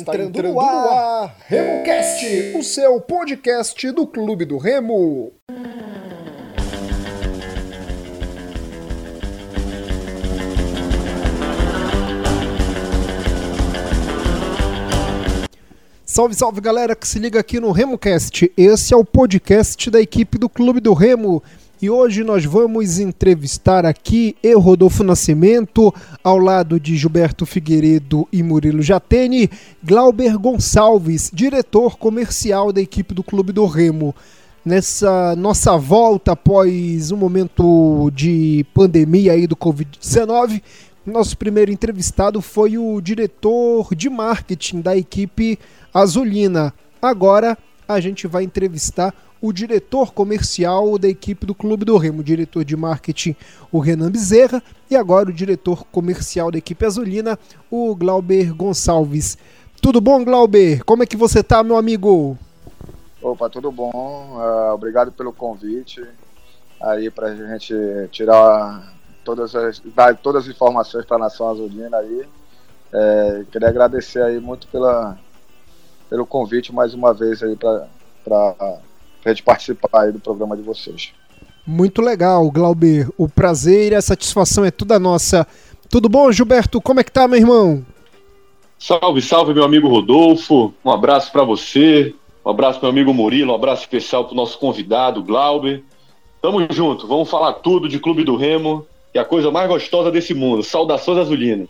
Está entrando, entrando no ar, ar RemoCast, o seu podcast do Clube do Remo. Salve, salve galera que se liga aqui no RemoCast. Esse é o podcast da equipe do Clube do Remo e hoje nós vamos entrevistar aqui eu, Rodolfo Nascimento, ao lado de Gilberto Figueiredo e Murilo Jatene, Glauber Gonçalves, diretor comercial da equipe do Clube do Remo. Nessa nossa volta após um momento de pandemia aí do Covid-19, nosso primeiro entrevistado foi o diretor de marketing da equipe Azulina. Agora a gente vai entrevistar o diretor comercial da equipe do Clube do Remo, o diretor de marketing, o Renan Bezerra, e agora o diretor comercial da equipe azulina, o Glauber Gonçalves. Tudo bom, Glauber? Como é que você tá, meu amigo? Opa, tudo bom. Uh, obrigado pelo convite aí para a gente tirar todas as, dar todas as informações para a Nação Azulina aí. É, queria agradecer aí muito pela, pelo convite mais uma vez aí para a gente participar aí do programa de vocês. Muito legal, Glauber. O prazer e a satisfação é toda nossa. Tudo bom, Gilberto? Como é que tá, meu irmão? Salve, salve, meu amigo Rodolfo. Um abraço para você. Um abraço, meu amigo Murilo. Um abraço especial para o nosso convidado, Glauber. Tamo junto. Vamos falar tudo de Clube do Remo, que é a coisa mais gostosa desse mundo. Saudações Azulina.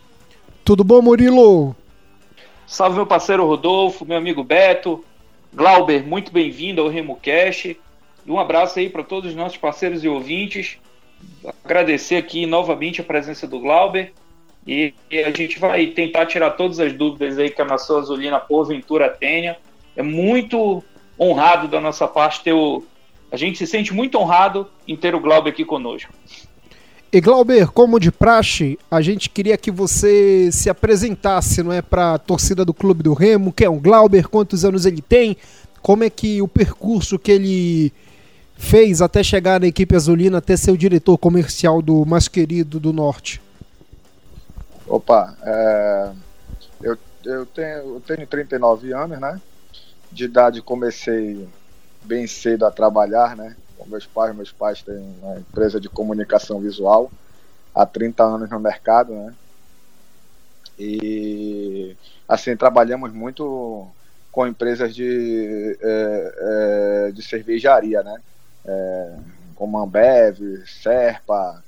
Tudo bom, Murilo? Salve, meu parceiro Rodolfo, meu amigo Beto. Glauber, muito bem-vindo ao RemoCast. Um abraço aí para todos os nossos parceiros e ouvintes. Agradecer aqui novamente a presença do Glauber. E, a gente vai tentar tirar todas as dúvidas aí que a Nação Azulina porventura tenha. É muito honrado da nossa parte ter o. A gente se sente muito honrado em ter o Glauber aqui conosco. E Glauber, como de praxe, a gente queria que você se apresentasse, não é, para a torcida do Clube do Remo, quem é o Glauber, quantos anos ele tem, como é que o percurso que ele fez até chegar na equipe azulina, até ser o diretor comercial do mais querido do Norte. Opa, é, eu, eu, tenho, eu tenho 39 anos, né? De idade comecei bem cedo a trabalhar, né? Com meus pais. Meus pais têm uma empresa de comunicação visual há 30 anos no mercado, né? E assim trabalhamos muito com empresas de, é, é, de cervejaria, né? É, como Ambev, Serpa,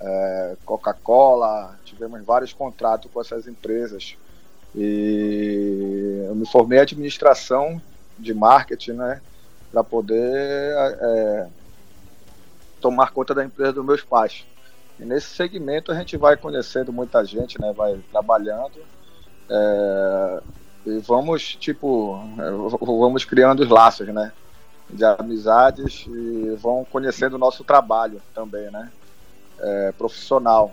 é, Coca-Cola, tivemos vários contratos com essas empresas. E eu me formei em administração de marketing, né? Para poder é, tomar conta da empresa dos meus pais. E nesse segmento a gente vai conhecendo muita gente, né? Vai trabalhando é, e vamos tipo é, vamos criando os laços, né? De amizades e vão conhecendo o nosso trabalho também, né? É, profissional.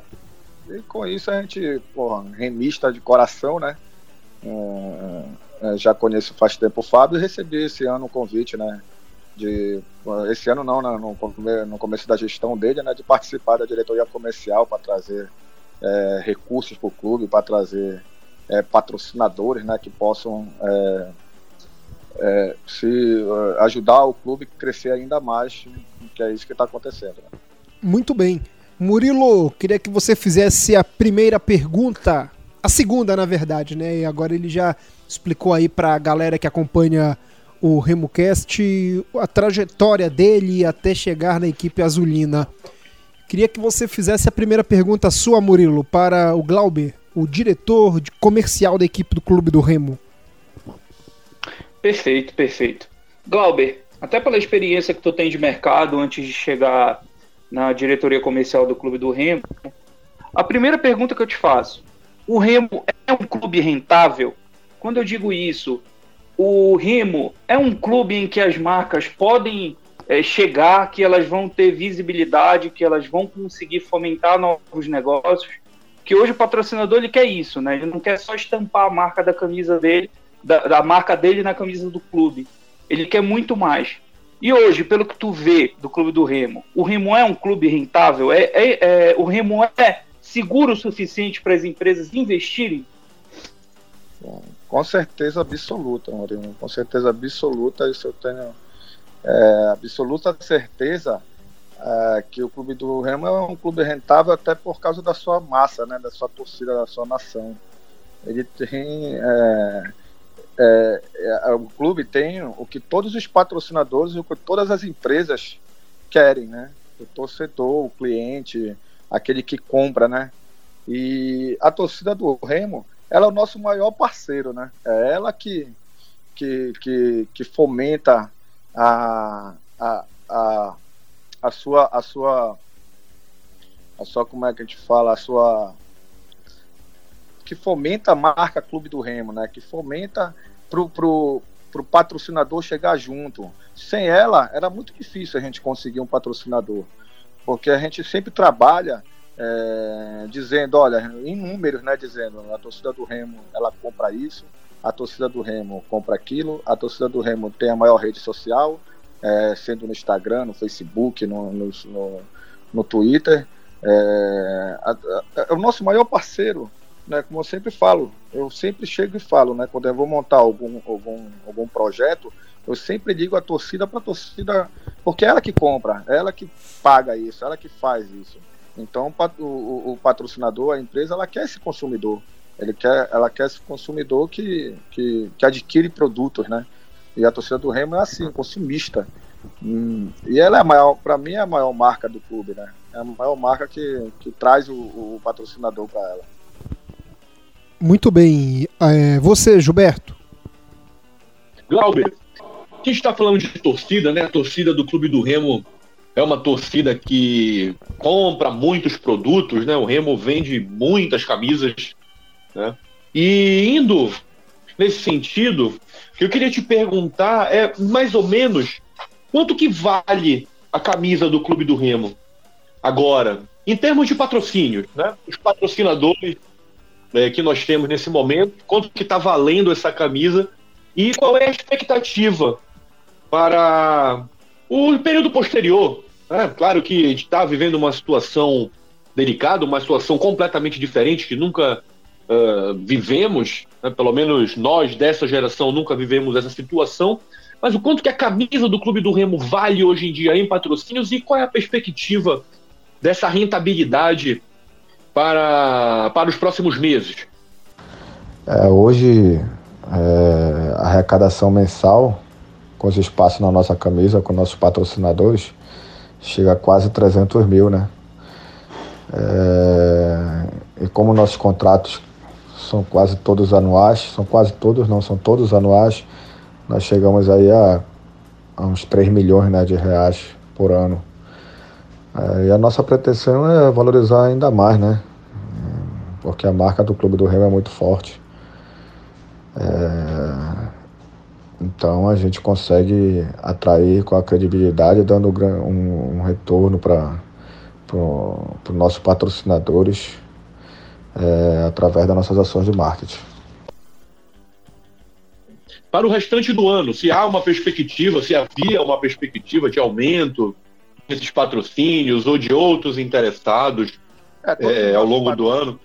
E com isso a gente, porra, remista de coração, né? É, já conheço faz tempo o Fábio e recebi esse ano um convite, né? De, esse ano não, né, no, começo da gestão dele, né? De participar da diretoria comercial para trazer é, recursos para o clube, para trazer é, patrocinadores, né? Que possam é, é se é, ajudar o clube a crescer ainda mais, que é isso que está acontecendo. Né? Muito bem. Murilo, queria que você fizesse a primeira pergunta a segunda, na verdade, né? E agora ele já explicou aí para a galera que acompanha o RemoCast a trajetória dele até chegar na equipe azulina. Queria que você fizesse a primeira pergunta sua, Murilo, para o Glauber, o diretor de comercial da equipe do Clube do Remo. Perfeito, perfeito. Glauber, até pela experiência que tu tem de mercado antes de chegar na diretoria comercial do Clube do Remo, a primeira pergunta que eu te faço: o Remo é um clube rentável? Quando eu digo isso, o Remo é um clube em que as marcas podem é, chegar, que elas vão ter visibilidade, que elas vão conseguir fomentar novos negócios. Que hoje o patrocinador ele quer isso, né? Ele não quer só estampar a marca da camisa dele, da, da marca dele na camisa do clube. Ele quer muito mais. E hoje, pelo que tu vê do clube do Remo, o Remo é um clube rentável? É, é, é o Remo é seguro o suficiente para as empresas investirem? Com certeza absoluta, Murilo. Com certeza absoluta, isso eu tenho é, absoluta certeza é, que o clube do Remo é um clube rentável até por causa da sua massa, né, da sua torcida, da sua nação. Ele tem é, é, é, o clube tem o que todos os patrocinadores, o que todas as empresas querem, né? O torcedor, o cliente, aquele que compra, né? E a torcida do Remo, ela é o nosso maior parceiro, né? É ela que, que, que, que fomenta a, a, a, a sua a sua a sua como é que a gente fala a sua que fomenta a marca Clube do Remo, né? Que fomenta pro, pro, pro patrocinador chegar junto. Sem ela, era muito difícil a gente conseguir um patrocinador, porque a gente sempre trabalha é, dizendo, olha, em números, né? Dizendo, a torcida do Remo, ela compra isso, a torcida do Remo compra aquilo, a torcida do Remo tem a maior rede social, é, sendo no Instagram, no Facebook, no, no, no, no Twitter. É, a, a, é o nosso maior parceiro, né, como eu sempre falo, eu sempre chego e falo, né, quando eu vou montar algum, algum, algum projeto, eu sempre digo a torcida para a torcida, porque é ela que compra, é ela que paga isso, é ela que faz isso. Então o, o, o patrocinador, a empresa, ela quer esse consumidor. Ele quer, ela quer esse consumidor que, que, que adquire produtos, né? E a torcida do Remo é assim, consumista. Hum, e ela é a maior, para mim, é a maior marca do clube, né? É a maior marca que, que traz o, o patrocinador para ela. Muito bem. É, você, Gilberto? Glauber, a gente está falando de torcida, né? A torcida do Clube do Remo é uma torcida que compra muitos produtos, né? O Remo vende muitas camisas né? E indo nesse sentido, o que eu queria te perguntar é mais ou menos quanto que vale a camisa do Clube do Remo agora, em termos de patrocínio, né? Os patrocinadores é, que nós temos nesse momento, quanto que está valendo essa camisa e qual é a expectativa para o período posterior. Né? Claro que a gente está vivendo uma situação delicada, uma situação completamente diferente que nunca uh, vivemos, né, pelo menos nós dessa geração nunca vivemos essa situação, mas o quanto que a camisa do Clube do Remo vale hoje em dia em patrocínios e qual é a perspectiva dessa rentabilidade para, para os próximos meses? É, hoje, é, a arrecadação mensal com os espaços na nossa camisa, com nossos patrocinadores, chega a quase 300 mil, né? É, e como nossos contratos são quase todos anuais, são quase todos, não, são todos anuais. Nós chegamos aí a, a uns 3 milhões né, de reais por ano. É, e a nossa pretensão é valorizar ainda mais, né? Porque a marca do Clube do Remo é muito forte. É, então a gente consegue atrair com a credibilidade, dando um, um retorno para os nossos patrocinadores é, através das nossas ações de marketing. Para o restante do ano, se há uma perspectiva, se havia uma perspectiva de aumento desses patrocínios ou de outros interessados é, é, ao longo do ano?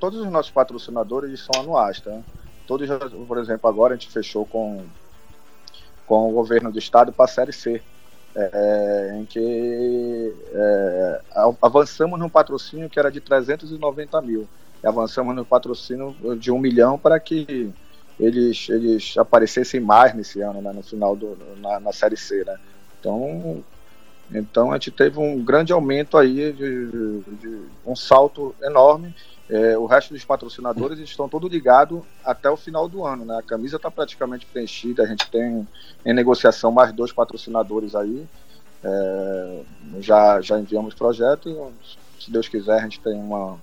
Todos os nossos patrocinadores são anuais, tá? Todos, por exemplo, agora a gente fechou com, com o governo do estado para a Série C. É, em que é, avançamos num patrocínio que era de 390 mil. E avançamos no patrocínio de um milhão para que eles, eles aparecessem mais nesse ano, né, no final do na, na série C, né? Então, então a gente teve um grande aumento aí de, de, de um salto enorme é, o resto dos patrocinadores estão todos ligados até o final do ano, né? A camisa está praticamente preenchida, a gente tem em negociação mais dois patrocinadores aí. É, já, já enviamos projeto. Se Deus quiser, a gente tem uma,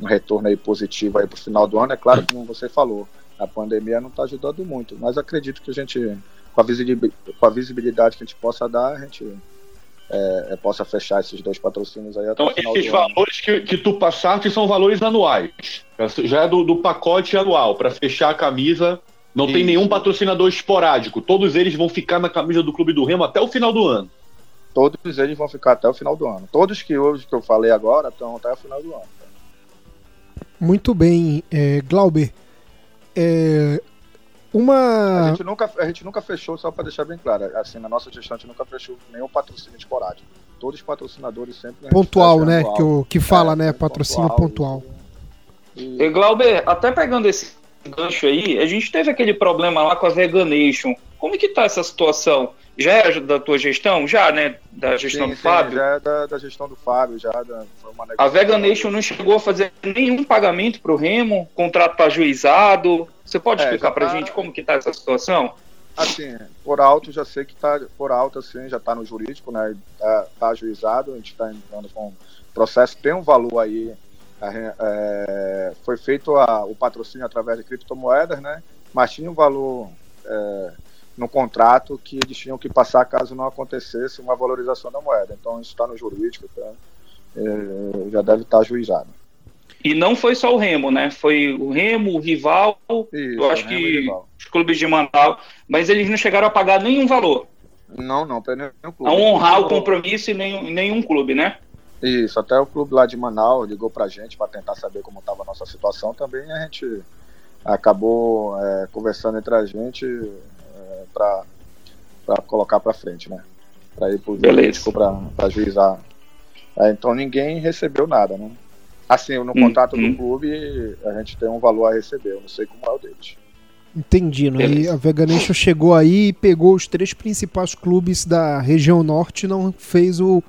um retorno aí positivo aí para o final do ano. É claro, como você falou, a pandemia não está ajudando muito, mas acredito que a gente, com a, com a visibilidade que a gente possa dar, a gente é, é, possa fechar esses dois patrocínios aí até então, esses valores que, que tu passaste são valores anuais. Já é do, do pacote anual. Para fechar a camisa, não Isso. tem nenhum patrocinador esporádico. Todos eles vão ficar na camisa do Clube do Remo até o final do ano. Todos eles vão ficar até o final do ano. Todos que hoje que eu falei agora estão até o final do ano. Muito bem, é, Glauber. É, Uma. A gente nunca, a gente nunca fechou, só para deixar bem claro, assim, na nossa gestão a gente nunca fechou nenhum patrocínio esporádico. Todos os patrocinadores sempre. Pontual, né? Que, o, que fala, é, né? Patrocínio pontual. pontual. E... e Glauber, até pegando esse gancho aí, a gente teve aquele problema lá com a Veganation. Como é que tá essa situação? Já é da tua gestão? Já, né? Da gestão sim, do sim, Fábio? Já é da, da, gestão do Fábio, já. Da, a Veganation não chegou a fazer nenhum pagamento para o Remo, contrato está ajuizado. Você pode é, explicar para tá... gente como que tá essa situação? Assim, por alto, já sei que tá, por alto, assim, já está no jurídico, né? Tá, tá ajuizado, a gente está entrando com processo, tem um valor aí é, foi feito a, o patrocínio através de criptomoedas, né? Mas tinha um valor é, no contrato que eles tinham que passar caso não acontecesse uma valorização da moeda. Então isso está no jurídico, tá? é, já deve estar tá ajuizado. E não foi só o Remo, né? Foi o Remo, o rival, Isso, eu acho que os clubes de Manaus, mas eles não chegaram a pagar nenhum valor. Não, não, para nenhum clube. A honrar o compromisso em nenhum, nenhum clube, né? Isso, até o clube lá de Manaus ligou pra gente para tentar saber como estava a nossa situação também. A gente acabou é, conversando entre a gente para colocar para frente, né? Para ir pro jurídico para ajuizar. É, então ninguém recebeu nada, né? Assim, no hum, contrato hum. do clube a gente tem um valor a receber, eu não sei como é o deles. Entendi, né? E a Veganation chegou aí e pegou os três principais clubes da região norte e não fez o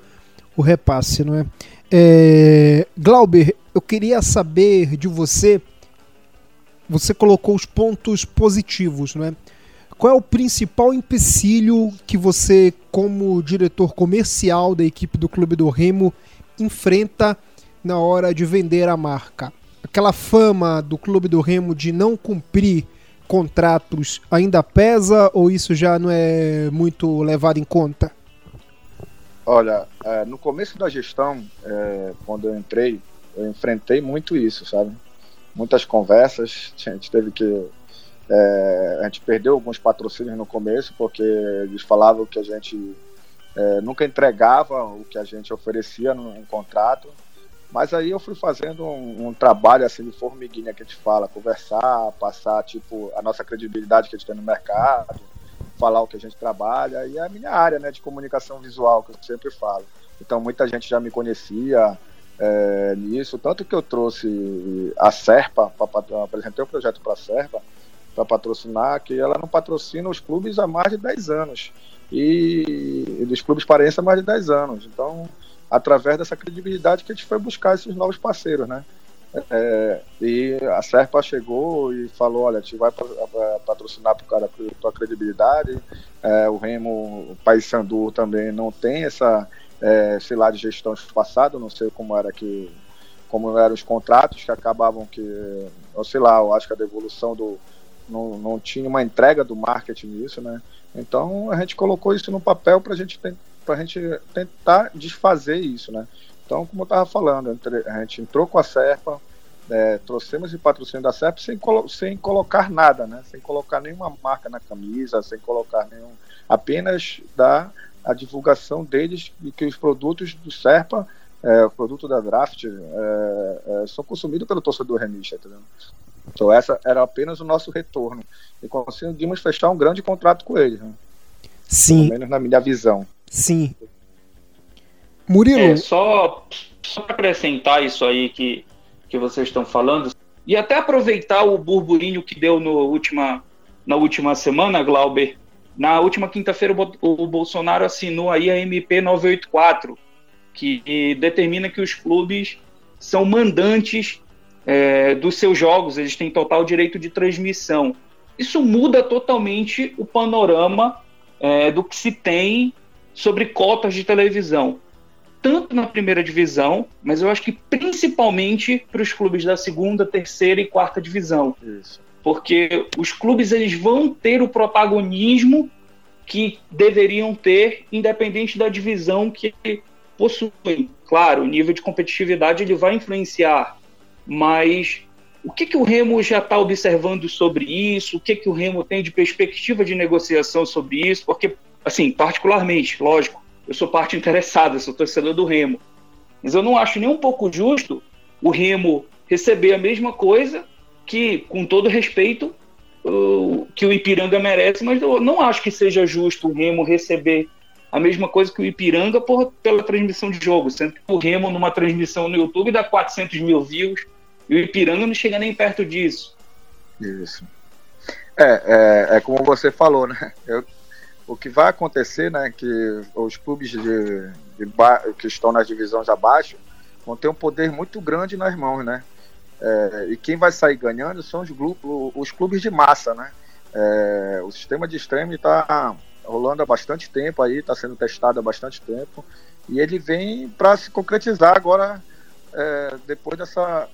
o repasse, não é? é? Glauber, eu queria saber de você. Você colocou os pontos positivos, não é? Qual é o principal empecilho que você, como diretor comercial da equipe do Clube do Remo, enfrenta na hora de vender a marca? Aquela fama do Clube do Remo de não cumprir contratos ainda pesa ou isso já não é muito levado em conta? Olha, é, no começo da gestão, é, quando eu entrei, eu enfrentei muito isso, sabe? Muitas conversas, a gente teve que. É, a gente perdeu alguns patrocínios no começo, porque eles falavam que a gente é, nunca entregava o que a gente oferecia num contrato. Mas aí eu fui fazendo um, um, trabalho assim de formiguinha que a gente fala, conversar, passar tipo a nossa credibilidade que a gente tem no mercado, falar o que a gente trabalha e é a minha área né, de comunicação visual, que eu sempre falo. Então muita gente já me conhecia é, nisso, tanto que eu trouxe a Serpa, pra, apresentei o um projeto para a Serpa para patrocinar, que ela não patrocina os clubes há mais de 10 anos. E, e dos clubes paraenses há mais de 10 anos. Então, através dessa credibilidade que a gente foi buscar esses novos parceiros, né? É, e a Serpa chegou e falou: olha, a gente vai patrocinar para o cara a tua credibilidade. É, o Remo, o País Sandu também não tem essa, é, sei lá, de gestão passado, não sei como era que como eram os contratos que acabavam que, sei lá, eu acho que a devolução do não, não tinha uma entrega do marketing nisso, né? Então a gente colocou isso no papel para gente a gente tentar desfazer isso, né? Então, como eu estava falando, a gente entrou com a Serpa, é, trouxemos o patrocínio da Serpa sem, colo sem colocar nada, né? sem colocar nenhuma marca na camisa, sem colocar nenhum. apenas dar a divulgação deles e que os produtos do Serpa, é, o produto da Draft, é, é são consumidos pelo torcedor remista, entendeu? Então, essa era apenas o nosso retorno. E conseguimos fechar um grande contrato com eles. Né? Sim. Pelo menos na minha visão. Sim. Murilo. É, só só para acrescentar isso aí que, que vocês estão falando, e até aproveitar o burburinho que deu no última, na última semana, Glauber. Na última quinta-feira, o Bolsonaro assinou aí a MP 984, que determina que os clubes são mandantes é, dos seus jogos, eles têm total direito de transmissão. Isso muda totalmente o panorama é, do que se tem sobre cotas de televisão tanto na primeira divisão, mas eu acho que principalmente para os clubes da segunda, terceira e quarta divisão. Isso. Porque os clubes eles vão ter o protagonismo que deveriam ter, independente da divisão que possuem. Claro, o nível de competitividade ele vai influenciar, mas o que, que o Remo já está observando sobre isso? O que, que o Remo tem de perspectiva de negociação sobre isso? Porque, assim, particularmente, lógico, eu sou parte interessada, sou torcedor do Remo. Mas eu não acho nem um pouco justo o Remo receber a mesma coisa que, com todo respeito, que o Ipiranga merece, mas eu não acho que seja justo o Remo receber a mesma coisa que o Ipiranga por, pela transmissão de jogo, sendo que o Remo numa transmissão no YouTube dá 400 mil views e o Ipiranga não chega nem perto disso. Isso. É, é, é como você falou, né? Eu, o que vai acontecer, né, que os clubes de, de que estão nas divisões abaixo vão ter um poder muito grande nas mãos, né? É, e quem vai sair ganhando são os, os clubes de massa, né? É, o sistema de streaming está rolando há bastante tempo aí, está sendo testado há bastante tempo e ele vem para se concretizar agora é, depois dessa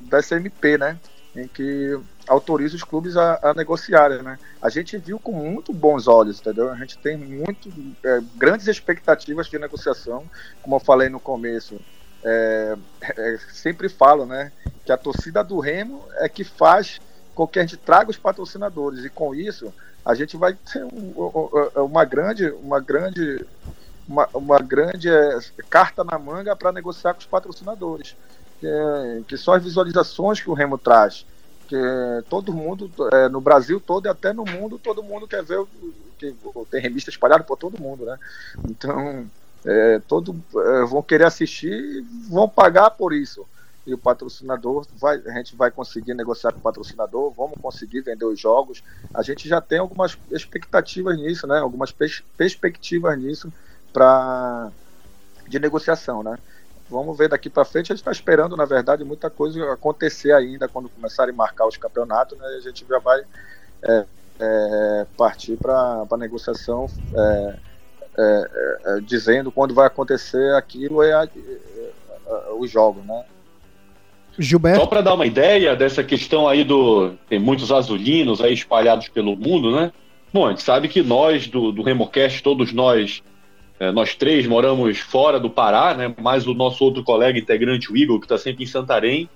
dessa MP, né? Em que autoriza os clubes a, a, negociarem, né? A gente viu com muito bons olhos, entendeu? A gente tem muito é, grandes expectativas de negociação, como eu falei no começo. É, é, sempre falo, né? Que a torcida do Remo é que faz com que a gente traga os patrocinadores e com isso a gente vai ter um, uma grande, uma grande, uma, uma grande é, carta na manga para negociar com os patrocinadores, que, que, são as visualizações que o Remo traz, que todo mundo é, no Brasil todo e até no mundo todo mundo quer ver que tem revista espalhada por todo mundo, né? Então é, todo é, vão querer assistir, e vão pagar por isso e o patrocinador vai, a gente vai conseguir negociar com o patrocinador, vamos conseguir vender os jogos. A gente já tem algumas expectativas nisso, né? Algumas pers perspectivas nisso para de negociação, né? Vamos ver daqui para frente. A gente está esperando, na verdade, muita coisa acontecer ainda quando começarem a marcar os campeonatos, né? A gente já vai é, é, partir para a negociação, é, é, é, dizendo quando vai acontecer aquilo é, os jogos, né? Gilberto. Só para dar uma ideia dessa questão aí do. Tem muitos azulinos aí espalhados pelo mundo, né? Bom, a gente sabe que nós do, do Remocast, todos nós, é, nós três moramos fora do Pará, né? Mais o nosso outro colega integrante, o Igor, que está sempre em Santarém.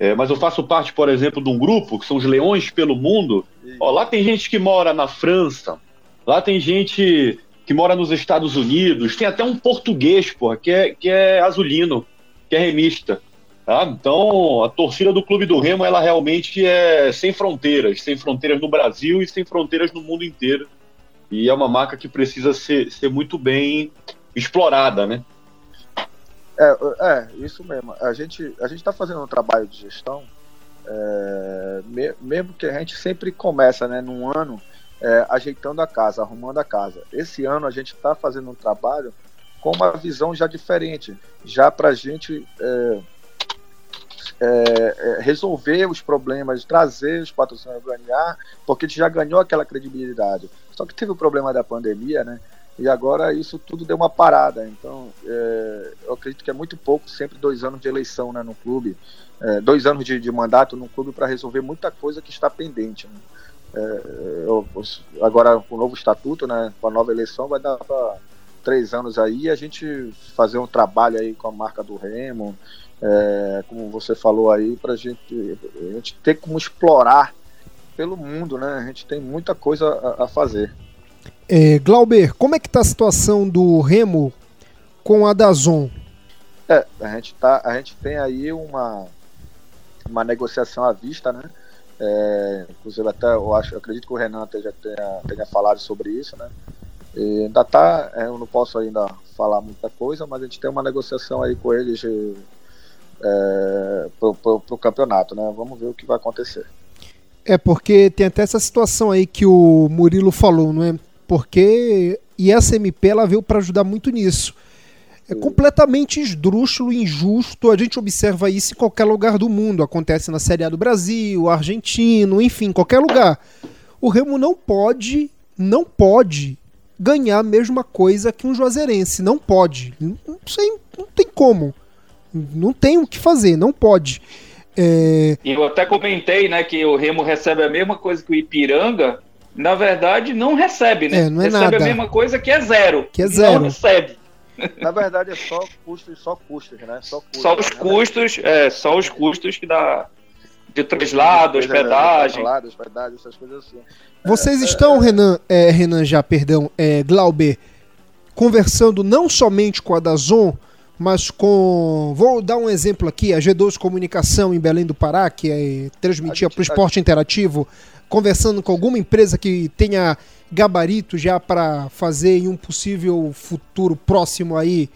É, mas eu faço parte, por exemplo, de um grupo que são os Leões pelo Mundo. Ó, lá tem gente que mora na França, lá tem gente que mora nos Estados Unidos, tem até um português, porra, que é, que é azulino, que é remista. Tá? Então, a torcida do Clube do Remo, ela realmente é sem fronteiras, sem fronteiras no Brasil e sem fronteiras no mundo inteiro. E é uma marca que precisa ser, ser muito bem explorada, né? É, é, isso mesmo. A gente a está fazendo um trabalho de gestão, é, me, mesmo que a gente sempre começa, né, num ano, é, ajeitando a casa, arrumando a casa. Esse ano a gente está fazendo um trabalho com uma visão já diferente, já para a gente é, é, resolver os problemas, trazer os patrocinadores ganhar, porque a gente já ganhou aquela credibilidade. Só que teve o problema da pandemia, né? E agora isso tudo deu uma parada. Então, é, eu acredito que é muito pouco, sempre dois anos de eleição né, no clube, é, dois anos de, de, mandato no clube para resolver muita coisa que está pendente. Né? É, eu, agora, com o novo estatuto, né, com a nova eleição, vai dar para três anos aí a gente fazer um trabalho aí com a marca do Remo, é, como você falou aí, para gente, a gente ter como explorar pelo mundo, né? A gente tem muita coisa a, a fazer. É, Glauber, como é que tá a situação do Remo com a Dazon? É, a gente, tá, a gente tem aí uma, uma negociação à vista, né? É, inclusive até eu acho, eu acredito que o Renan já tenha, tenha falado sobre isso, né? E ainda tá, é, eu não posso ainda falar muita coisa, mas a gente tem uma negociação aí com eles de, é, pro, pro, pro campeonato, né? Vamos ver o que vai acontecer. É porque tem até essa situação aí que o Murilo falou, não é? Porque e essa MP ela veio para ajudar muito nisso. É completamente esdrúxulo, injusto. A gente observa isso em qualquer lugar do mundo. Acontece na Série A do Brasil, argentino, enfim, qualquer lugar. O Remo não pode, não pode ganhar a mesma coisa que um Juazeirense. Não pode. Não, sei, não tem como. Não tem o que fazer, não pode. É... E eu até comentei, né, que o Remo recebe a mesma coisa que o Ipiranga. Na verdade, não recebe, né? É, não é recebe nada. a mesma coisa que é zero. Que é zero. Não recebe. Na verdade, é só custos, só custos, né? Só, custos, só os né? custos, é, só os custos que dá de traslado, hospedagem. Traslado, hospedagem, essas coisas assim. Vocês estão, Renan, é, Renan já, perdão, é, Glauber, conversando não somente com a Dazon, mas com. Vou dar um exemplo aqui: a G2 Comunicação em Belém do Pará, que é, transmitia para o esporte interativo conversando com alguma empresa que tenha gabarito já para fazer em um possível futuro próximo aí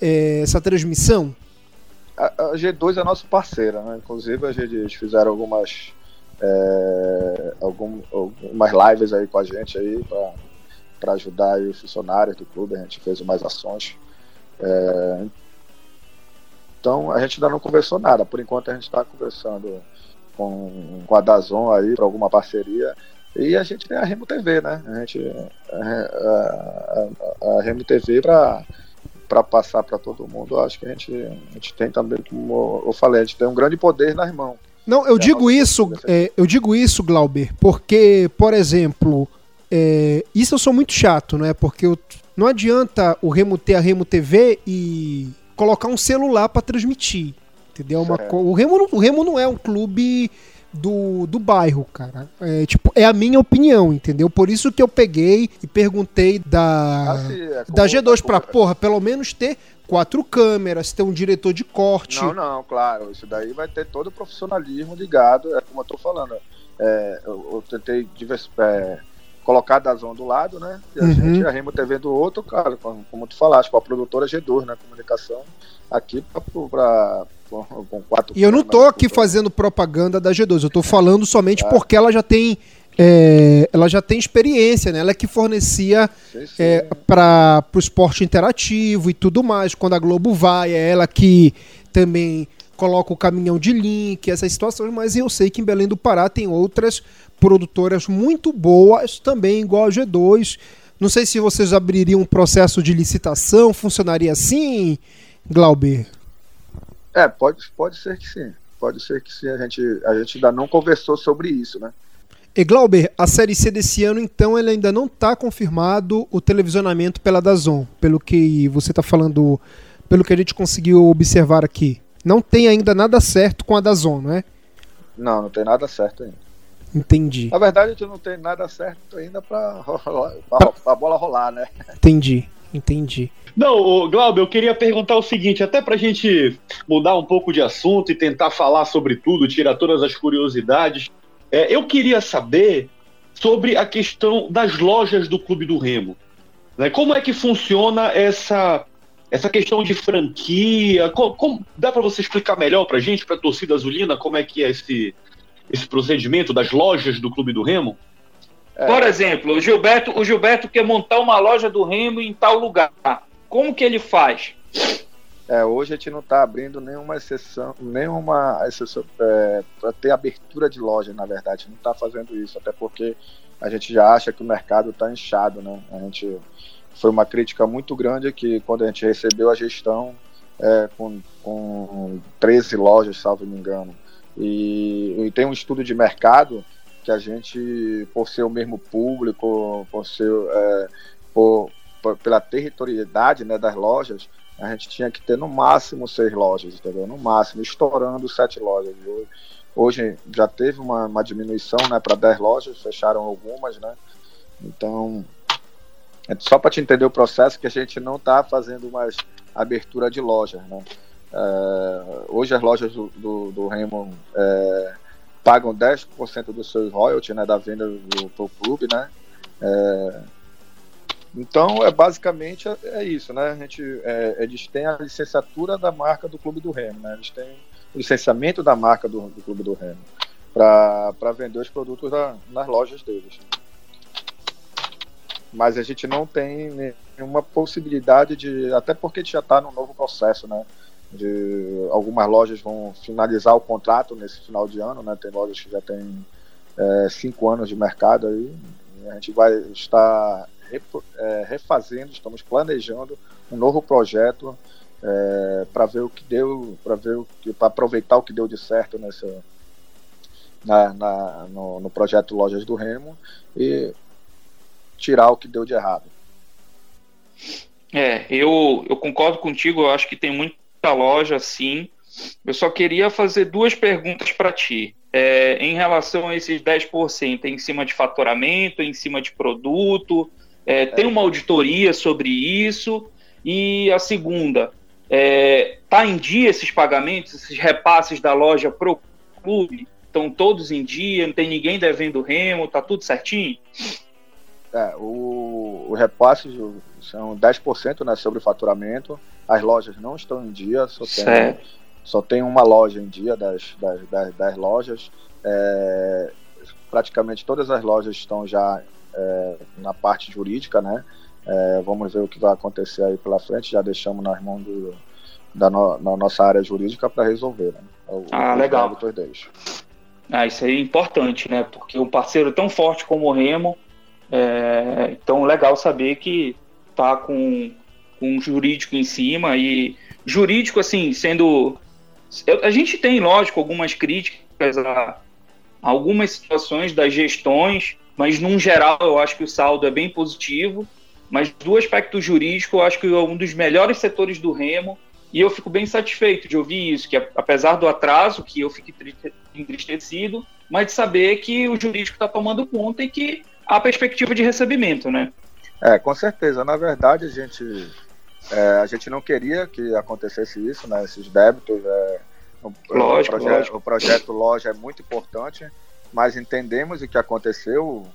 é, essa transmissão? A, a, G2 é nosso parceira, né? Inclusive a gente, eles fizeram algumas é, algum, algumas lives aí com a gente aí para ajudar aí os funcionários do clube. A gente fez umas ações. É, então a gente ainda não conversou nada. Por enquanto a gente está conversando com, com a Dazon aí para alguma parceria. E a gente tem a Remo TV, né? A gente a, a, a, Remo TV para para passar para todo mundo, acho que a gente, a gente tem também, como eu falei, a gente tem um grande poder nas mãos. Não, eu é digo isso, é, eu digo isso, Glauber, porque, por exemplo, é, isso eu sou muito chato, né? Porque eu, não adianta o Remo ter a Remo TV e colocar um celular para transmitir. Entendeu? Uma, o, Remo, o Remo não é um clube do, do bairro, cara. É, tipo, é a minha opinião, entendeu? Por isso que eu peguei e perguntei da, ah, sim, é da G2 pra, porra, pelo menos ter quatro câmeras, ter um diretor de corte. Não, não, claro. Isso daí vai ter todo o profissionalismo ligado, é como eu tô falando. É, eu, eu, tentei divers, é, colocar a Dazon do lado, né? E a uhum. gente, a Remo TV do outro, cara, como, como tu falaste, com a produtora G2, né? Comunicação, aqui para com quatro. E eu não tô aqui fazendo propaganda da G2, eu tô falando somente é. porque ela já tem é, ela já tem experiência, né? Ela é que fornecia é, para o esporte interativo e tudo mais. Quando a Globo vai, é ela que também coloca o caminhão de link, essas situações. Mas eu sei que em Belém do Pará tem outras produtoras muito boas também, igual a G2. Não sei se vocês abririam um processo de licitação, funcionaria assim, Glauber? É, pode, pode ser que sim. Pode ser que sim. A gente, a gente ainda não conversou sobre isso, né? E Glauber, a Série C desse ano, então, ele ainda não está confirmado o televisionamento pela Dazon, pelo que você está falando, pelo que a gente conseguiu observar aqui. Não tem ainda nada certo com a Dazon, não é? Não, não tem nada certo ainda. Entendi. Na verdade, gente não tem nada certo ainda para a bola rolar, né? Entendi, entendi. Não, Glauber, eu queria perguntar o seguinte, até para a gente mudar um pouco de assunto e tentar falar sobre tudo, tirar todas as curiosidades. É, eu queria saber sobre a questão das lojas do Clube do Remo. Né? Como é que funciona essa, essa questão de franquia? Como, como dá para você explicar melhor para a gente, para a torcida azulina, como é que é esse, esse procedimento das lojas do Clube do Remo? É. Por exemplo, o Gilberto, o Gilberto quer montar uma loja do Remo em tal lugar. Como que ele faz? É, hoje a gente não está abrindo nenhuma exceção, nenhuma exceção é, para ter abertura de loja, na verdade. Não está fazendo isso, até porque a gente já acha que o mercado está inchado, né? A gente foi uma crítica muito grande que quando a gente recebeu a gestão é, com, com 13 lojas, salvo me engano, e, e, tem um estudo de mercado que a gente, por ser o mesmo público, por ser é, por, pela territorialidade né, das lojas, a gente tinha que ter no máximo seis lojas, entendeu? No máximo, estourando sete lojas. Hoje, hoje já teve uma, uma diminuição né, para dez lojas, fecharam algumas, né? Então, é só para te entender o processo que a gente não está fazendo mais abertura de lojas, né? É, hoje as lojas do, do, do Remo é, pagam 10% dos seus royalties né, da venda do, do clube, né? É, então, é basicamente é, é isso, né? A gente, é, eles têm a licenciatura da marca do Clube do Remo, né? Eles têm o licenciamento da marca do, do Clube do Remo para vender os produtos da, nas lojas deles. Mas a gente não tem nenhuma possibilidade de, até porque a gente já está no novo processo, né? De algumas lojas vão finalizar o contrato nesse final de ano, né? Tem lojas que já têm é, cinco anos de mercado aí. a gente vai estar refazendo, estamos planejando um novo projeto é, para ver o que deu, para ver o que, para aproveitar o que deu de certo nessa na, na no, no, projeto Lojas do Remo e tirar o que deu de errado. É, eu, eu concordo contigo, eu acho que tem muita loja sim. Eu só queria fazer duas perguntas para ti. É, em relação a esses 10%, é em cima de faturamento, em cima de produto, é, tem uma auditoria sobre isso. E a segunda, é, tá em dia esses pagamentos, esses repasses da loja para o clube? estão todos em dia, não tem ninguém devendo remo, tá tudo certinho? É, o, o repasse são 10% né, sobre o faturamento. As lojas não estão em dia, só tem, só tem uma loja em dia das, das, das, das lojas. É, praticamente todas as lojas estão já é, na parte jurídica, né? É, vamos ver o que vai acontecer aí pela frente. Já deixamos nas mãos do, da no, na nossa área jurídica para resolver. Né? O, ah, legal. Ah, isso aí é importante, né? Porque um parceiro tão forte como o Remo, é, então legal saber que tá com, com um jurídico em cima e jurídico assim sendo a gente tem lógico algumas críticas a algumas situações das gestões mas num geral eu acho que o saldo é bem positivo mas do aspecto jurídico eu acho que é um dos melhores setores do Remo e eu fico bem satisfeito de ouvir isso que apesar do atraso que eu fique entristecido mas de saber que o jurídico está tomando conta e que a perspectiva de recebimento, né? É, com certeza. Na verdade, a gente, é, a gente não queria que acontecesse isso, né? Esses débitos. É, o, lógico, o, projeto, lógico. o projeto Loja é muito importante, mas entendemos o que aconteceu.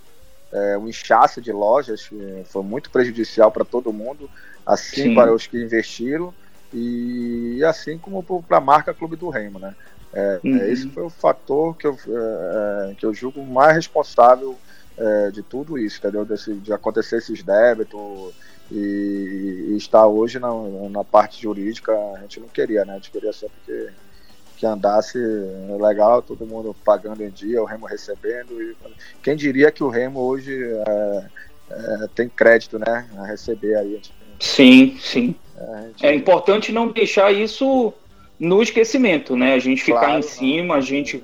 É, o inchaço de lojas foi muito prejudicial para todo mundo, assim Sim. para os que investiram e assim como para a marca Clube do Remo, né? É, uhum. Esse foi o fator que eu, é, é que eu julgo mais responsável é, de tudo isso, entendeu? Desse, de acontecer esses débitos e, e, estar hoje na, na, parte jurídica, a gente não queria, né? A gente queria sempre que, que andasse legal, todo mundo pagando em dia, o Remo recebendo. E, quem diria que o Remo hoje é, é, tem crédito, né? A receber aí. Sim, sim. É, gente... é importante não deixar isso no esquecimento, né? A gente ficar claro, em cima, a gente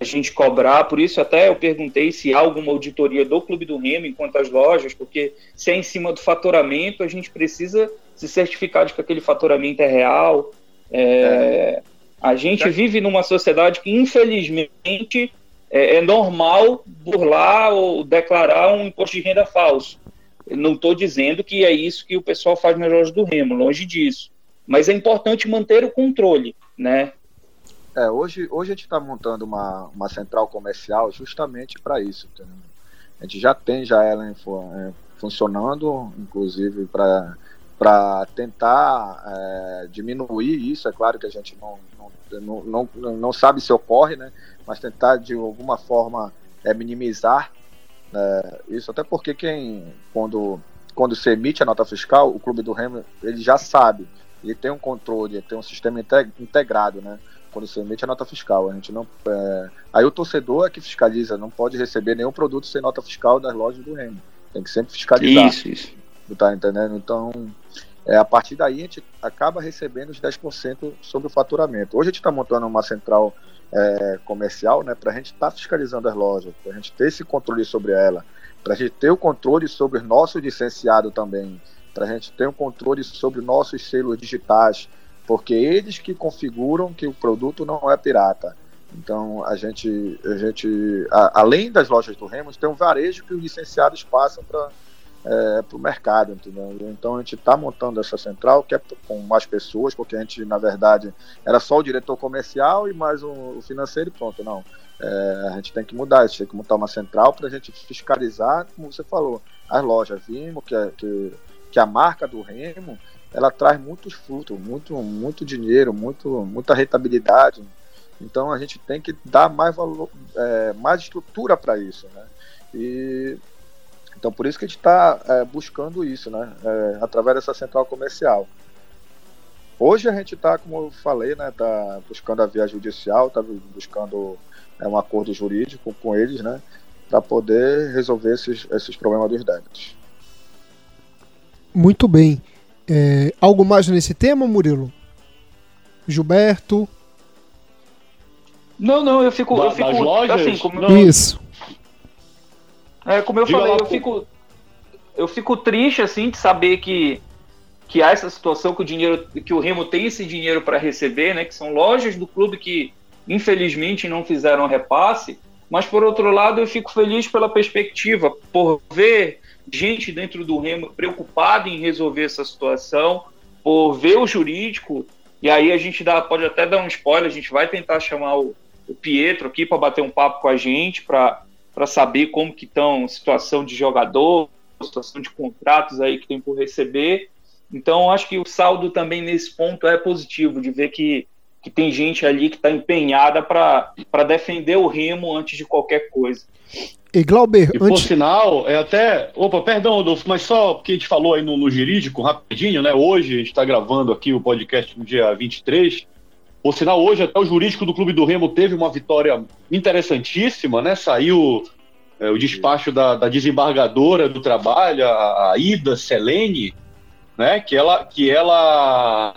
a gente cobrar, por isso até eu perguntei se há alguma auditoria do Clube do Remo enquanto as lojas, porque se é em cima do faturamento, a gente precisa se certificar de que aquele faturamento é real. É, é. A gente é. vive numa sociedade que, infelizmente, é, é, normal burlar ou declarar um imposto de renda falso. Eu não estou dizendo que é isso que o pessoal faz nas lojas do Remo, longe disso. Mas é importante manter o controle, né? É, hoje, hoje a gente está montando uma, uma central comercial justamente para isso. Entendeu? A gente já tem já ela é, funcionando, inclusive para para tentar é, diminuir isso. É claro que a gente não, não, não, não, sabe se ocorre, né? mas tentar de alguma forma é, minimizar é, isso, até porque quem, quando, quando se emite a nota fiscal, o Clube do Remo ele já sabe, ele tem um controle, ele tem um sistema integrado, né? quando você emite a nota fiscal. A gente não, é... Aí o torcedor é que fiscaliza, não pode receber nenhum produto sem nota fiscal das lojas do Remo. Tem que sempre fiscalizar. Isso, isso. Tá entendendo? Então, é, a partir daí a gente acaba recebendo os 10% sobre o faturamento. Hoje a gente está montando uma central é, comercial né, para a gente estar tá fiscalizando as lojas, para a gente ter esse controle sobre ela, para a gente ter o controle sobre os nossos licenciados também, para a gente ter o controle sobre nossos selos digitais, porque eles que configuram que o produto não é pirata. Então a gente, a gente a, além das lojas do Remos, tem um varejo que os licenciados passam para é, o mercado, entendeu? Então a gente está montando essa central que é com mais pessoas, porque a gente na verdade era só o diretor comercial e mais o, o financeiro e pronto, não. É, a gente tem que mudar, a gente tem que montar uma central para a gente fiscalizar, como você falou, as lojas. Vimos que, que, que a marca do Remo ela traz muitos frutos, muito, muito dinheiro, muito, muita rentabilidade. Então a gente tem que dar mais valor, é, mais estrutura para isso, né? E então por isso que a gente está é, buscando isso, né? É, através dessa central comercial. Hoje a gente está, como eu falei, né? Tá buscando a via judicial, está buscando é, um acordo jurídico com eles, né? Para poder resolver esses, esses problemas dos débitos. Muito bem. É, algo mais nesse tema, Murilo? Gilberto? Não, não, eu fico. Da, eu fico lojas? assim, como Isso. É, como eu Diga falei, eu fico. Eu fico triste, assim, de saber que, que há essa situação que o dinheiro. que o Remo tem esse dinheiro para receber, né? Que são lojas do clube que, infelizmente, não fizeram repasse. Mas por outro lado, eu fico feliz pela perspectiva, por ver gente dentro do Remo preocupada em resolver essa situação, por ver o jurídico, e aí a gente dá, pode até dar um spoiler, a gente vai tentar chamar o, o Pietro aqui para bater um papo com a gente, para saber como que estão situação de jogador, situação de contratos aí que tem por receber. Então, acho que o saldo também nesse ponto é positivo, de ver que, que tem gente ali que está empenhada para defender o Remo antes de qualquer coisa. E Glauber, e por antes... sinal, é até. Opa, perdão, Rodolfo, mas só porque a gente falou aí no, no jurídico, rapidinho, né? Hoje a gente está gravando aqui o podcast no dia 23. Por sinal, hoje até o jurídico do Clube do Remo teve uma vitória interessantíssima, né? Saiu é, o despacho da, da, desembargadora do trabalho, a, a Ida Selene, né? Que ela, que ela,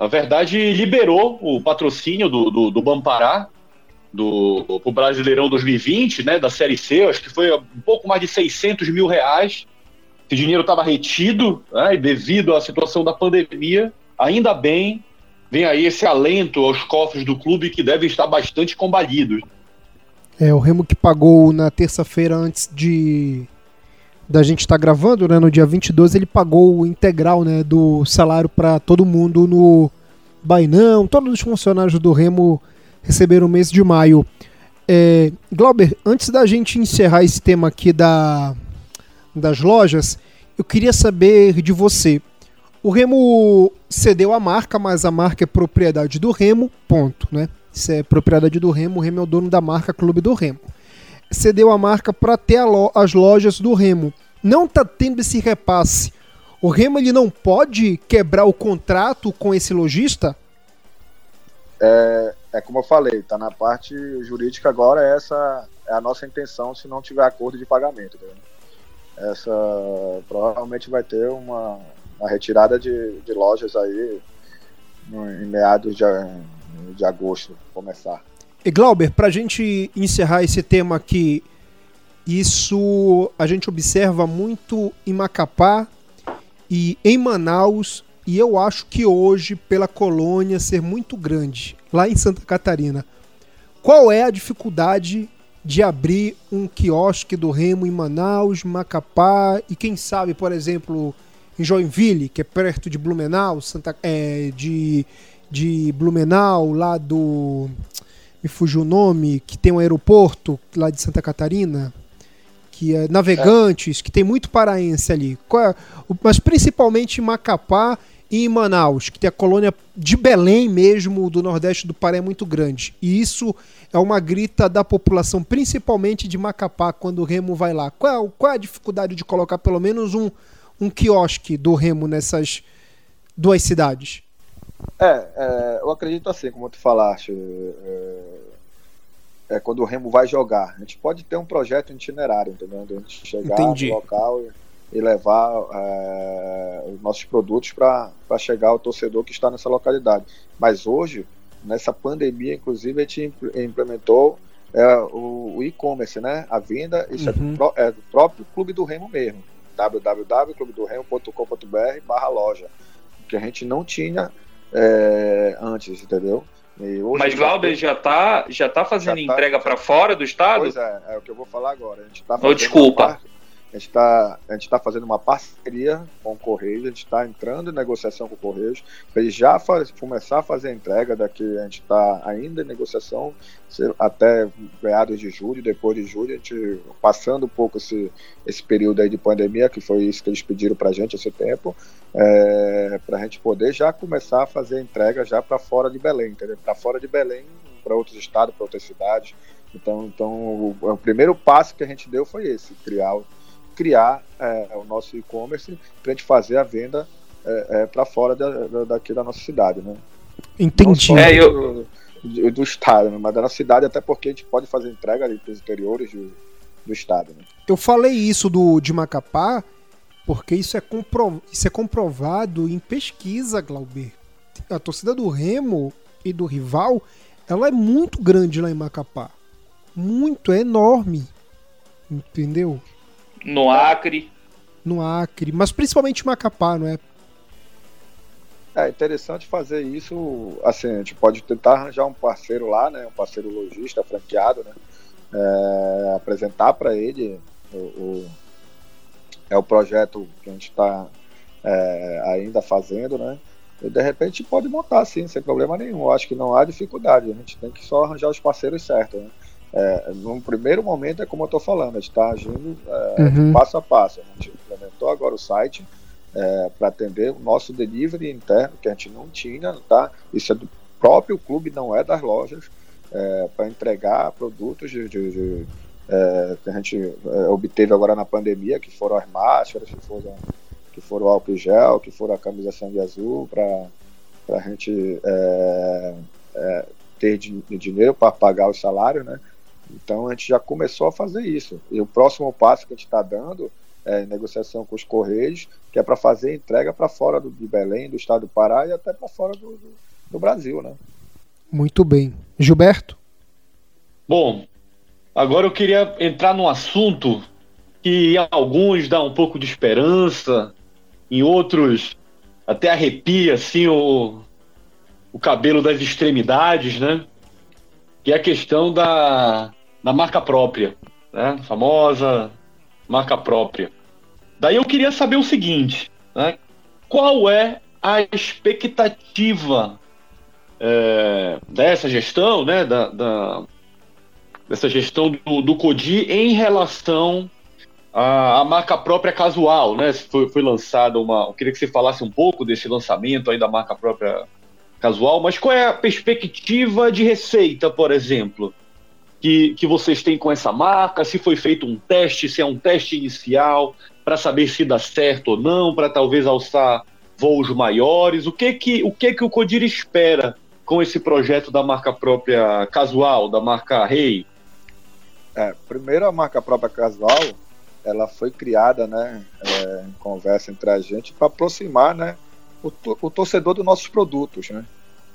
na verdade, liberou o patrocínio do, do, do Bampará do pro Brasileirão 2020, né? Da Série C, acho que foi um pouco mais de 600 mil reais. Esse dinheiro estava retido, né? E devido à situação da pandemia, ainda bem vem aí esse alento aos cofres do clube que devem estar bastante combalidos. É, o Remo que pagou na terça-feira antes de da gente estar tá gravando, né, no dia 22, ele pagou o integral, né, do salário para todo mundo no Bainão, todos os funcionários do Remo receberam o mês de maio. É, Glauber, antes da gente encerrar esse tema aqui da, das lojas, eu queria saber de você. O Remo cedeu a marca, mas a marca é propriedade do Remo, ponto, né? Isso é propriedade do Remo, o Remo é o dono da marca Clube do Remo cedeu a marca para ter lo as lojas do Remo. Não está tendo esse repasse. O Remo ele não pode quebrar o contrato com esse lojista? É, é como eu falei, está na parte jurídica agora, essa é a nossa intenção se não tiver acordo de pagamento. Entendeu? Essa provavelmente vai ter uma, uma retirada de, de lojas aí no, em meados de, de agosto começar. E Glauber, para a gente encerrar esse tema aqui, isso a gente observa muito em Macapá e em Manaus, e eu acho que hoje, pela colônia ser muito grande, lá em Santa Catarina, qual é a dificuldade de abrir um quiosque do Remo em Manaus, Macapá e quem sabe, por exemplo, em Joinville, que é perto de Blumenau, Santa, é, de, de Blumenau, lá do me fugiu o nome, que tem um aeroporto lá de Santa Catarina, que é Navegantes, é. que tem muito paraense ali. É, mas principalmente em Macapá e em Manaus, que tem a colônia de Belém mesmo, do Nordeste do Pará é muito grande. E isso é uma grita da população, principalmente de Macapá, quando o Remo vai lá. Qual, qual é a dificuldade de colocar pelo menos um, um quiosque do Remo nessas duas cidades? É, é, eu acredito assim, como tu falaste, é, é, quando o Remo vai jogar. A gente pode ter um projeto itinerário, entendeu? De a gente chegar Entendi. no local e, e levar é, os nossos produtos para chegar ao torcedor que está nessa localidade. Mas hoje, nessa pandemia, inclusive, a gente implementou é, o, o e-commerce, né? A venda, isso uhum. é, do, é, do, próprio Clube do Remo mesmo. www.clubedoremo.com.br barra loja. Que a gente não tinha é, antes, entendeu? Mas Glauber já está já tá fazendo já tá, entrega para fora do estado? Pois é, é o que eu vou falar agora. A gente tá oh, desculpa. A gente está tá fazendo uma parceria com o Correios, a gente está entrando em negociação com o Correios, para ele já faz, começar a fazer a entrega daqui, a gente está ainda em negociação até meados de julho, depois de julho, a gente passando um pouco esse, esse período aí de pandemia, que foi isso que eles pediram para a gente esse tempo, é, para a gente poder já começar a fazer a entrega já para fora de Belém, Para fora de Belém, para outros estados, para outras cidades. Então, então o, o, primeiro passo que a gente deu foi esse, criar, criar é, o nosso e-commerce para a gente fazer a venda é, é para fora da, da, daqui da nossa cidade, né? Entendi. É, eu, do, do estado, né? mas da nossa cidade, até porque a gente pode fazer entrega ali para os interiores do, do estado. Né? Eu falei isso do, de Macapá porque isso é, compro, isso é comprovado em pesquisa, Glauber. A torcida do Remo e do rival, ela é muito grande lá em Macapá. Muito, é enorme. Entendeu? No Acre. No Acre, mas principalmente em Macapá, não é? É interessante fazer isso, assim, a gente pode tentar arranjar um parceiro lá, né, um parceiro lojista, franqueado, né, é, apresentar para ele o, o, é o projeto que a gente está é, ainda fazendo, né, E de repente pode montar sim, sem problema nenhum. Eu acho que não há dificuldade. A gente tem que só arranjar os parceiros certos. Né? É, num primeiro momento é como eu estou falando, a gente está agindo é, uhum. passo a passo. A gente implementou agora o site é, para atender o nosso delivery interno, que a gente não tinha, tá? Isso é do próprio clube, não é das lojas, é, para entregar produtos de, de, de é, que a gente é, obteve agora na pandemia, que foram as máscaras, que foram, que foram o álcool gel, que foram a camisa sangue azul, para a gente é, ter dinheiro para pagar os salários, né? Então a gente já começou a fazer isso. E o próximo passo que a gente está dando é negociação com os Correios, que é para fazer entrega para fora do, de Belém, do estado do Pará e até para fora do, do, do Brasil, né? Muito bem. Gilberto? Bom, agora eu queria entrar num assunto que em alguns dá um pouco de esperança, em outros até arrepia assim o, o cabelo das extremidades, né? Que é a questão da, da marca própria, né? famosa marca própria. Daí eu queria saber o seguinte, né? Qual é a expectativa é, dessa gestão, né, da, da, dessa gestão do, do CODI em relação à, à, marca própria casual, né? Foi, foi lançada uma. Eu queria que você falasse um pouco desse lançamento aí da marca própria casual, mas qual é a perspectiva de receita, por exemplo, que, que vocês têm com essa marca? Se foi feito um teste, se é um teste inicial, para saber se dá certo ou não, para talvez alçar voos maiores? O que que o que que o Codir espera com esse projeto da marca própria casual, da marca Rei? É, primeiro a marca própria casual, ela foi criada, né, é, em conversa entre a gente para aproximar, né, o, o, torcedor dos nossos produtos, né,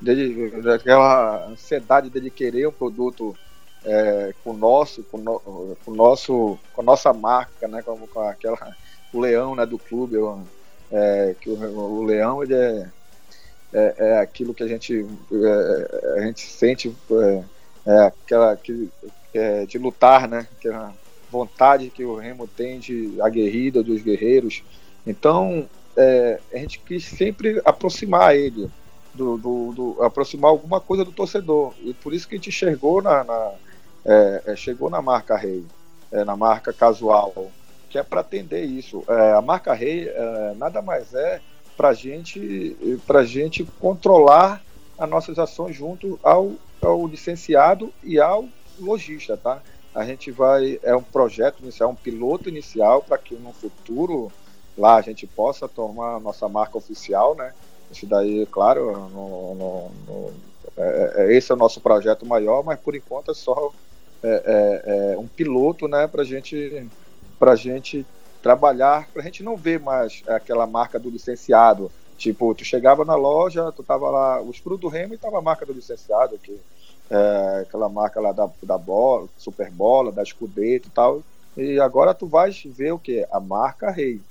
dele, aquela ansiedade dele querer um produto é, com nosso, com, no, com nosso, com nossa marca, né, com, com aquela o leão, né, do clube, é, que o, o leão ele é é, é aquilo que a gente, é, a gente sente, é, é aquela que, de lutar, né? Aquela vontade que o Remo tem de aguerrida dos guerreiros. Então, a gente quis sempre aproximar ele, do, do, do, aproximar alguma coisa do torcedor. E por isso que a gente enxergou na, na é, chegou na marca Rei, na marca casual, que é para atender isso. a marca Rei nada mais é para gente, a gente controlar as nossas ações junto ao, ao licenciado e ao lojista, tá? A gente vai, é um projeto inicial, um piloto inicial para que no futuro lá a gente possa tomar a nossa marca oficial, né? Isso daí, claro, no, no, no, é, é, esse é o nosso projeto maior, mas por enquanto é só é, é, é um piloto, né? Para gente, a gente trabalhar para a gente não ver mais aquela marca do licenciado. Tipo, tu chegava na loja, tu tava lá, os produtos do Remo e tava a marca do licenciado, que é aquela marca lá da, da bola, super bola, da escudeto e tal. E agora tu vais ver o que? A marca rei.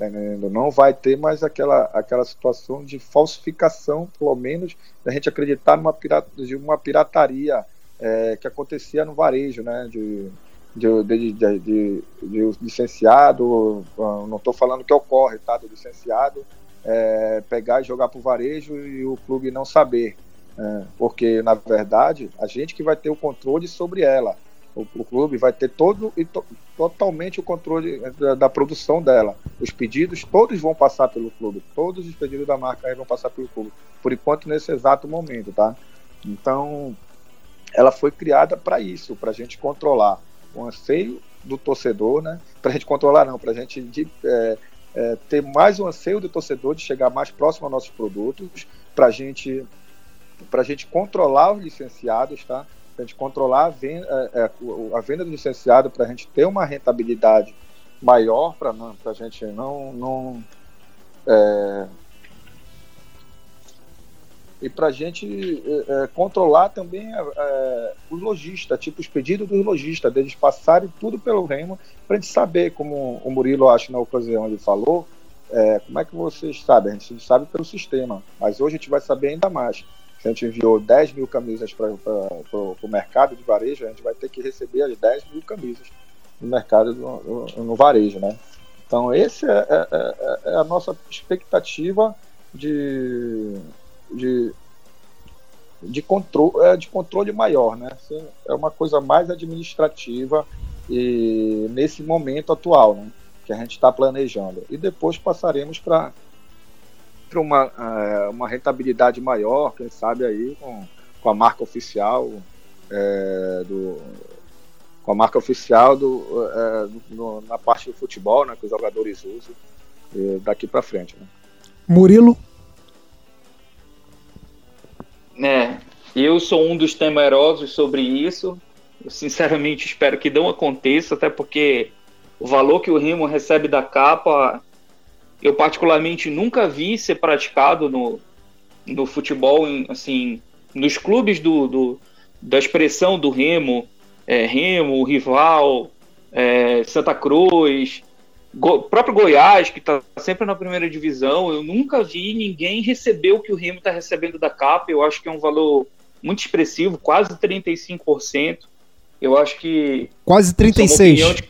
Tá não vai ter mais aquela, aquela situação de falsificação, pelo menos, da gente acreditar numa pirata, de uma pirataria é, que acontecia no varejo, né? De, de, de, de, de licenciado, não estou falando que ocorre, tá? Do licenciado é, pegar e jogar para o varejo e o clube não saber. É, porque, na verdade, a gente que vai ter o controle sobre ela. O, o clube vai ter todo e to, totalmente o controle da, da, produção dela. Os pedidos, todos vão passar pelo clube. Todos os pedidos da marca vão passar pelo clube. Por enquanto, nesse exato momento, tá? Então, ela foi criada para isso, para a gente controlar o anseio do torcedor, né? Para a gente controlar, não, para a gente de, é, é, ter mais um anseio do torcedor de chegar mais próximo aos nossos produtos, para gente, a gente controlar os licenciados, tá? A gente controlar a venda, é, é a venda do licenciado, para a gente ter uma rentabilidade maior, para a gente não, não é, e para a gente é, é, controlar também é, os lojistas, tipo os pedidos dos lojistas, deles passarem tudo pelo Remo, para a gente saber, como o Murilo, acho, na ocasião ele falou, é, como é que vocês sabem? A gente sabe pelo sistema, mas hoje a gente vai saber ainda mais. A gente enviou 10 mil camisas para o mercado de varejo, a gente vai ter que receber as 10 mil camisas no mercado do, no, no varejo, né? Então, essa é, é, é, é, a nossa expectativa de, de, de, controle, é, de controle maior, né? É uma coisa mais administrativa e nesse momento atual, né? Que a gente está planejando. E depois passaremos para para uma, é, uma rentabilidade maior, quem sabe aí com, com a marca oficial é, do com a marca oficial do, é, no, na parte do futebol, né, que os jogadores usam daqui para frente. Né? Murilo? É, eu sou um dos temerosos sobre isso. Eu sinceramente espero que não aconteça, até porque o valor que o Remo recebe da capa, eu particularmente nunca vi ser praticado no, no futebol, assim, nos clubes do, do da expressão do Remo, é, Remo, Rival, é, Santa Cruz, Go, próprio Goiás, que está sempre na primeira divisão, eu nunca vi ninguém receber o que o Remo está recebendo da capa. Eu acho que é um valor muito expressivo, quase 35%. Eu acho que. Quase 36%. De...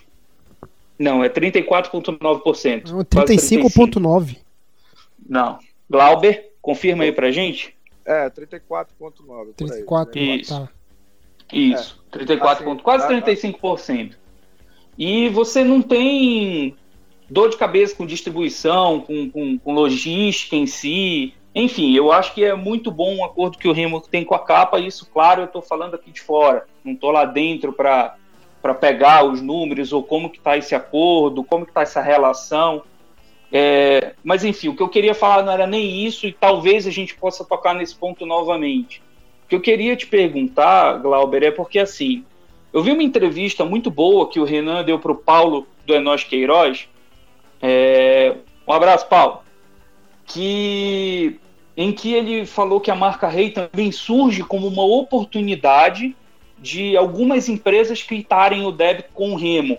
Não, é 34,9%. 35,9%. Não. Glauber, confirma aí pra gente. É, 34,9%. 34, aí, né? Isso. Tá. Isso, é. 34, assim, quase 35%. E você não tem dor de cabeça com distribuição, com, com, com, logística em si. Enfim, eu acho que é muito bom o acordo que o Remo tem com a capa. Isso, claro, eu estou falando aqui de fora. Não estou lá dentro para para pegar os números ou como que está esse acordo, como que está essa relação. É, mas enfim, o que eu queria falar não era nem isso e talvez a gente possa tocar nesse ponto novamente. O que eu queria te perguntar, Glauber, é porque assim, eu vi uma entrevista muito boa que o Renan deu para o Paulo do Enos Queiroz, é... Um abraço, Paulo. Que em que ele falou que a marca Rei também surge como uma oportunidade de algumas empresas quitarem o débito com o Remo.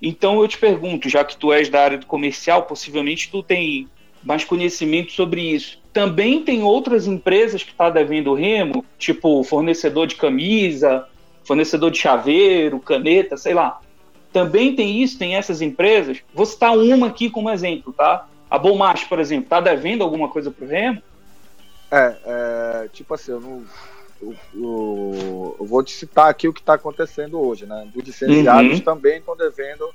Então eu te pergunto, já que tu és da área do comercial, possivelmente tu tem mais conhecimento sobre isso. Também tem outras empresas que estão tá devendo o Remo, tipo fornecedor de camisa, fornecedor de chaveiro, caneta, sei lá também tem isso, tem essas empresas. Vou citar uma aqui como exemplo, tá? A Bomach, por exemplo, está devendo alguma coisa para o Remo? É, é, tipo assim, eu não. Eu, eu, vou te citar aqui o que está acontecendo hoje, né? Os licenciados uhum. também estão devendo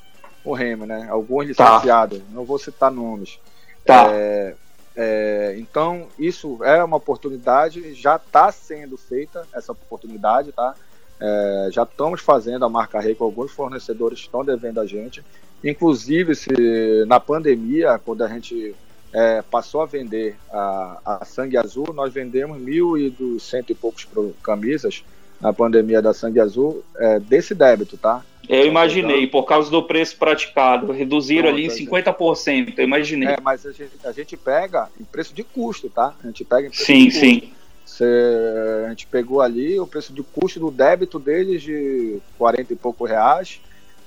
o Remo, né? Alguns tá. licenciados, tá. não vou citar nomes. Tá. É, é, então, isso é uma oportunidade, já está sendo feita essa oportunidade, tá? É, já estamos fazendo a marca Rei com alguns fornecedores que estão devendo a gente. Inclusive, se na pandemia, quando a gente é, passou a vender a, a Sangue Azul, nós vendemos mil e dos cento e poucos camisas na pandemia da Sangue Azul é, desse débito, tá? Eu imaginei, por causa do preço praticado, reduziram ali em 50%, eu imaginei. É, mas a gente, a gente pega em preço de custo, tá? A gente pega em preço sim, de custo. Sim, sim. A gente pegou ali o preço de custo do débito deles de 40 e pouco reais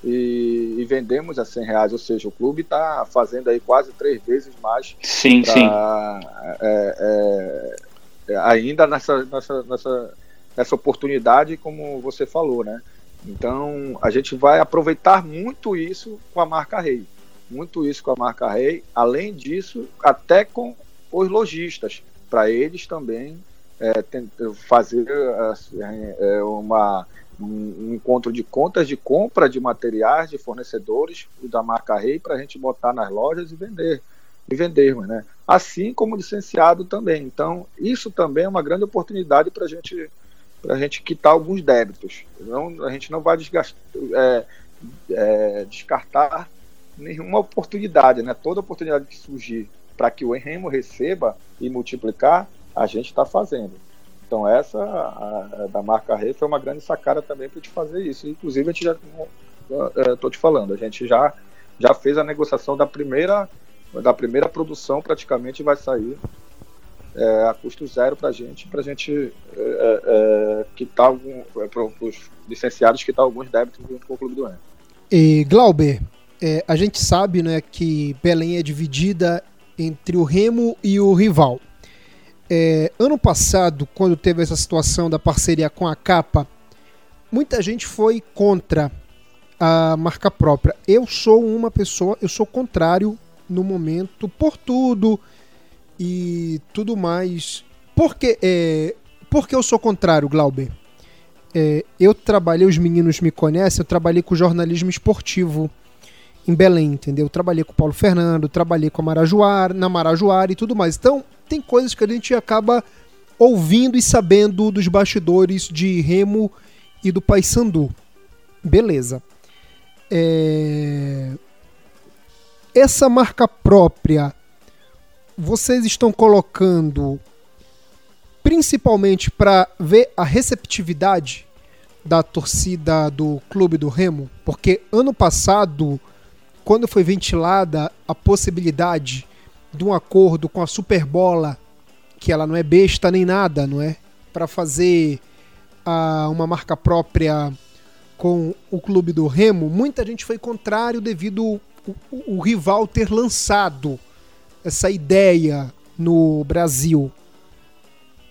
e, e vendemos a 100 reais, ou seja, o clube está fazendo aí quase três vezes mais. Sim, pra, sim. É, é, é, ainda nessa, nessa, nessa, nessa oportunidade, como você falou, né? Então a gente vai aproveitar muito isso com a marca Rei, muito isso com a marca Rei. Além disso, até com os lojistas, para eles também é, fazer assim, é, uma, um encontro de contas de compra de materiais de fornecedores da marca Rei para a gente botar nas lojas e vender e vendermos, né? Assim como licenciado também. Então isso também é uma grande oportunidade para gente para a gente quitar alguns débitos. Não, a gente não vai desgastar, é, é, descartar nenhuma oportunidade, né? Toda oportunidade que surgir para que o Remo receba e multiplicar, a gente está fazendo. Então essa a, a, da marca Rei foi uma grande sacada também para te fazer isso. Inclusive a gente já estou te falando, a gente já já fez a negociação da primeira da primeira produção praticamente vai sair é, a custo zero para a gente, para gente é, é, é quitar algum, é, para os licenciados quitar alguns débitos junto com o Clube do Ano. E Glauber, é, a gente sabe né, que Belém é dividida entre o Remo e o rival. É, ano passado, quando teve essa situação da parceria com a capa, muita gente foi contra a marca própria. Eu sou uma pessoa, eu sou contrário no momento por tudo e tudo mais. Por que, é, por que eu sou contrário, Glauber? É, eu trabalhei, os meninos me conhecem, eu trabalhei com jornalismo esportivo em Belém, entendeu? Eu trabalhei com o Paulo Fernando, trabalhei com a Marajoara, na Marajoara e tudo mais. Então, tem coisas que a gente acaba ouvindo e sabendo dos bastidores de Remo e do Paysandu. Beleza. É... Essa marca própria, vocês estão colocando principalmente para ver a receptividade da torcida do clube do Remo, porque ano passado, quando foi ventilada a possibilidade de um acordo com a Superbola, que ela não é besta nem nada, não é? Para fazer a, uma marca própria com o clube do Remo, muita gente foi contrário devido o, o, o rival ter lançado essa ideia no Brasil.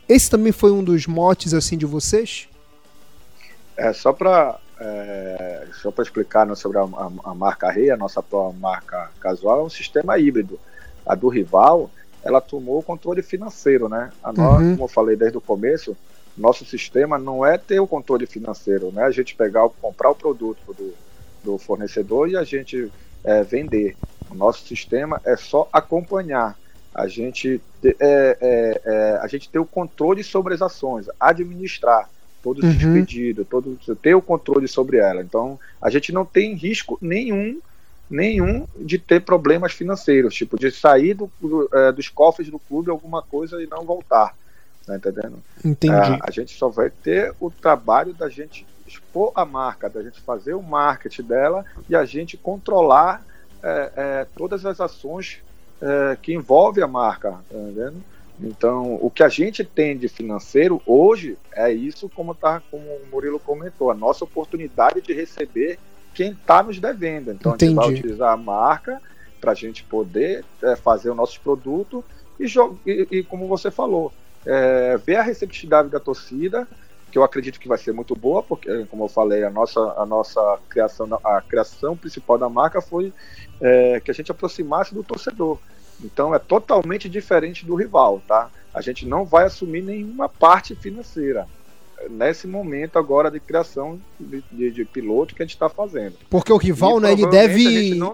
Esse também foi um dos motes assim de vocês? É só para é, só para explicar né, sobre a, a, a, marca Rei, a nossa marca casual é um sistema híbrido. A do rival, ela tomou o controle financeiro, né? A nós, uhum. como eu falei desde o começo, nosso sistema não é ter o controle financeiro, né? A gente pegar, comprar o produto do, do fornecedor e a gente é, vender. O nosso sistema é só acompanhar. A gente, é, é, é, a gente ter o controle sobre as ações, administrar todos uhum. os pedidos, todo, ter o controle sobre ela. Então, a gente não tem risco nenhum nenhum de ter problemas financeiros, tipo de sair do, do, é, dos cofres do clube alguma coisa e não voltar. Tá entendendo? Entendi. É, a gente só vai ter o trabalho da gente expor a marca, da gente fazer o marketing dela e a gente controlar é, é, todas as ações é, que envolvem a marca, tá entendendo? Então, o que a gente tem de financeiro hoje é isso, como, tá, como o Murilo comentou, a nossa oportunidade de receber quem está nos devendo. Então, Entendi. a gente vai utilizar a marca para a gente poder é, fazer o nosso produto e, e, e, como você falou, é, ver a receptividade da torcida, que eu acredito que vai ser muito boa, porque, como eu falei, a nossa, a nossa criação, a criação principal da marca foi é, que a gente aproximasse do torcedor. Então é totalmente diferente do rival, tá? A gente não vai assumir nenhuma parte financeira nesse momento agora de criação de, de, de piloto que a gente está fazendo. Porque o rival, e, né, ele deve,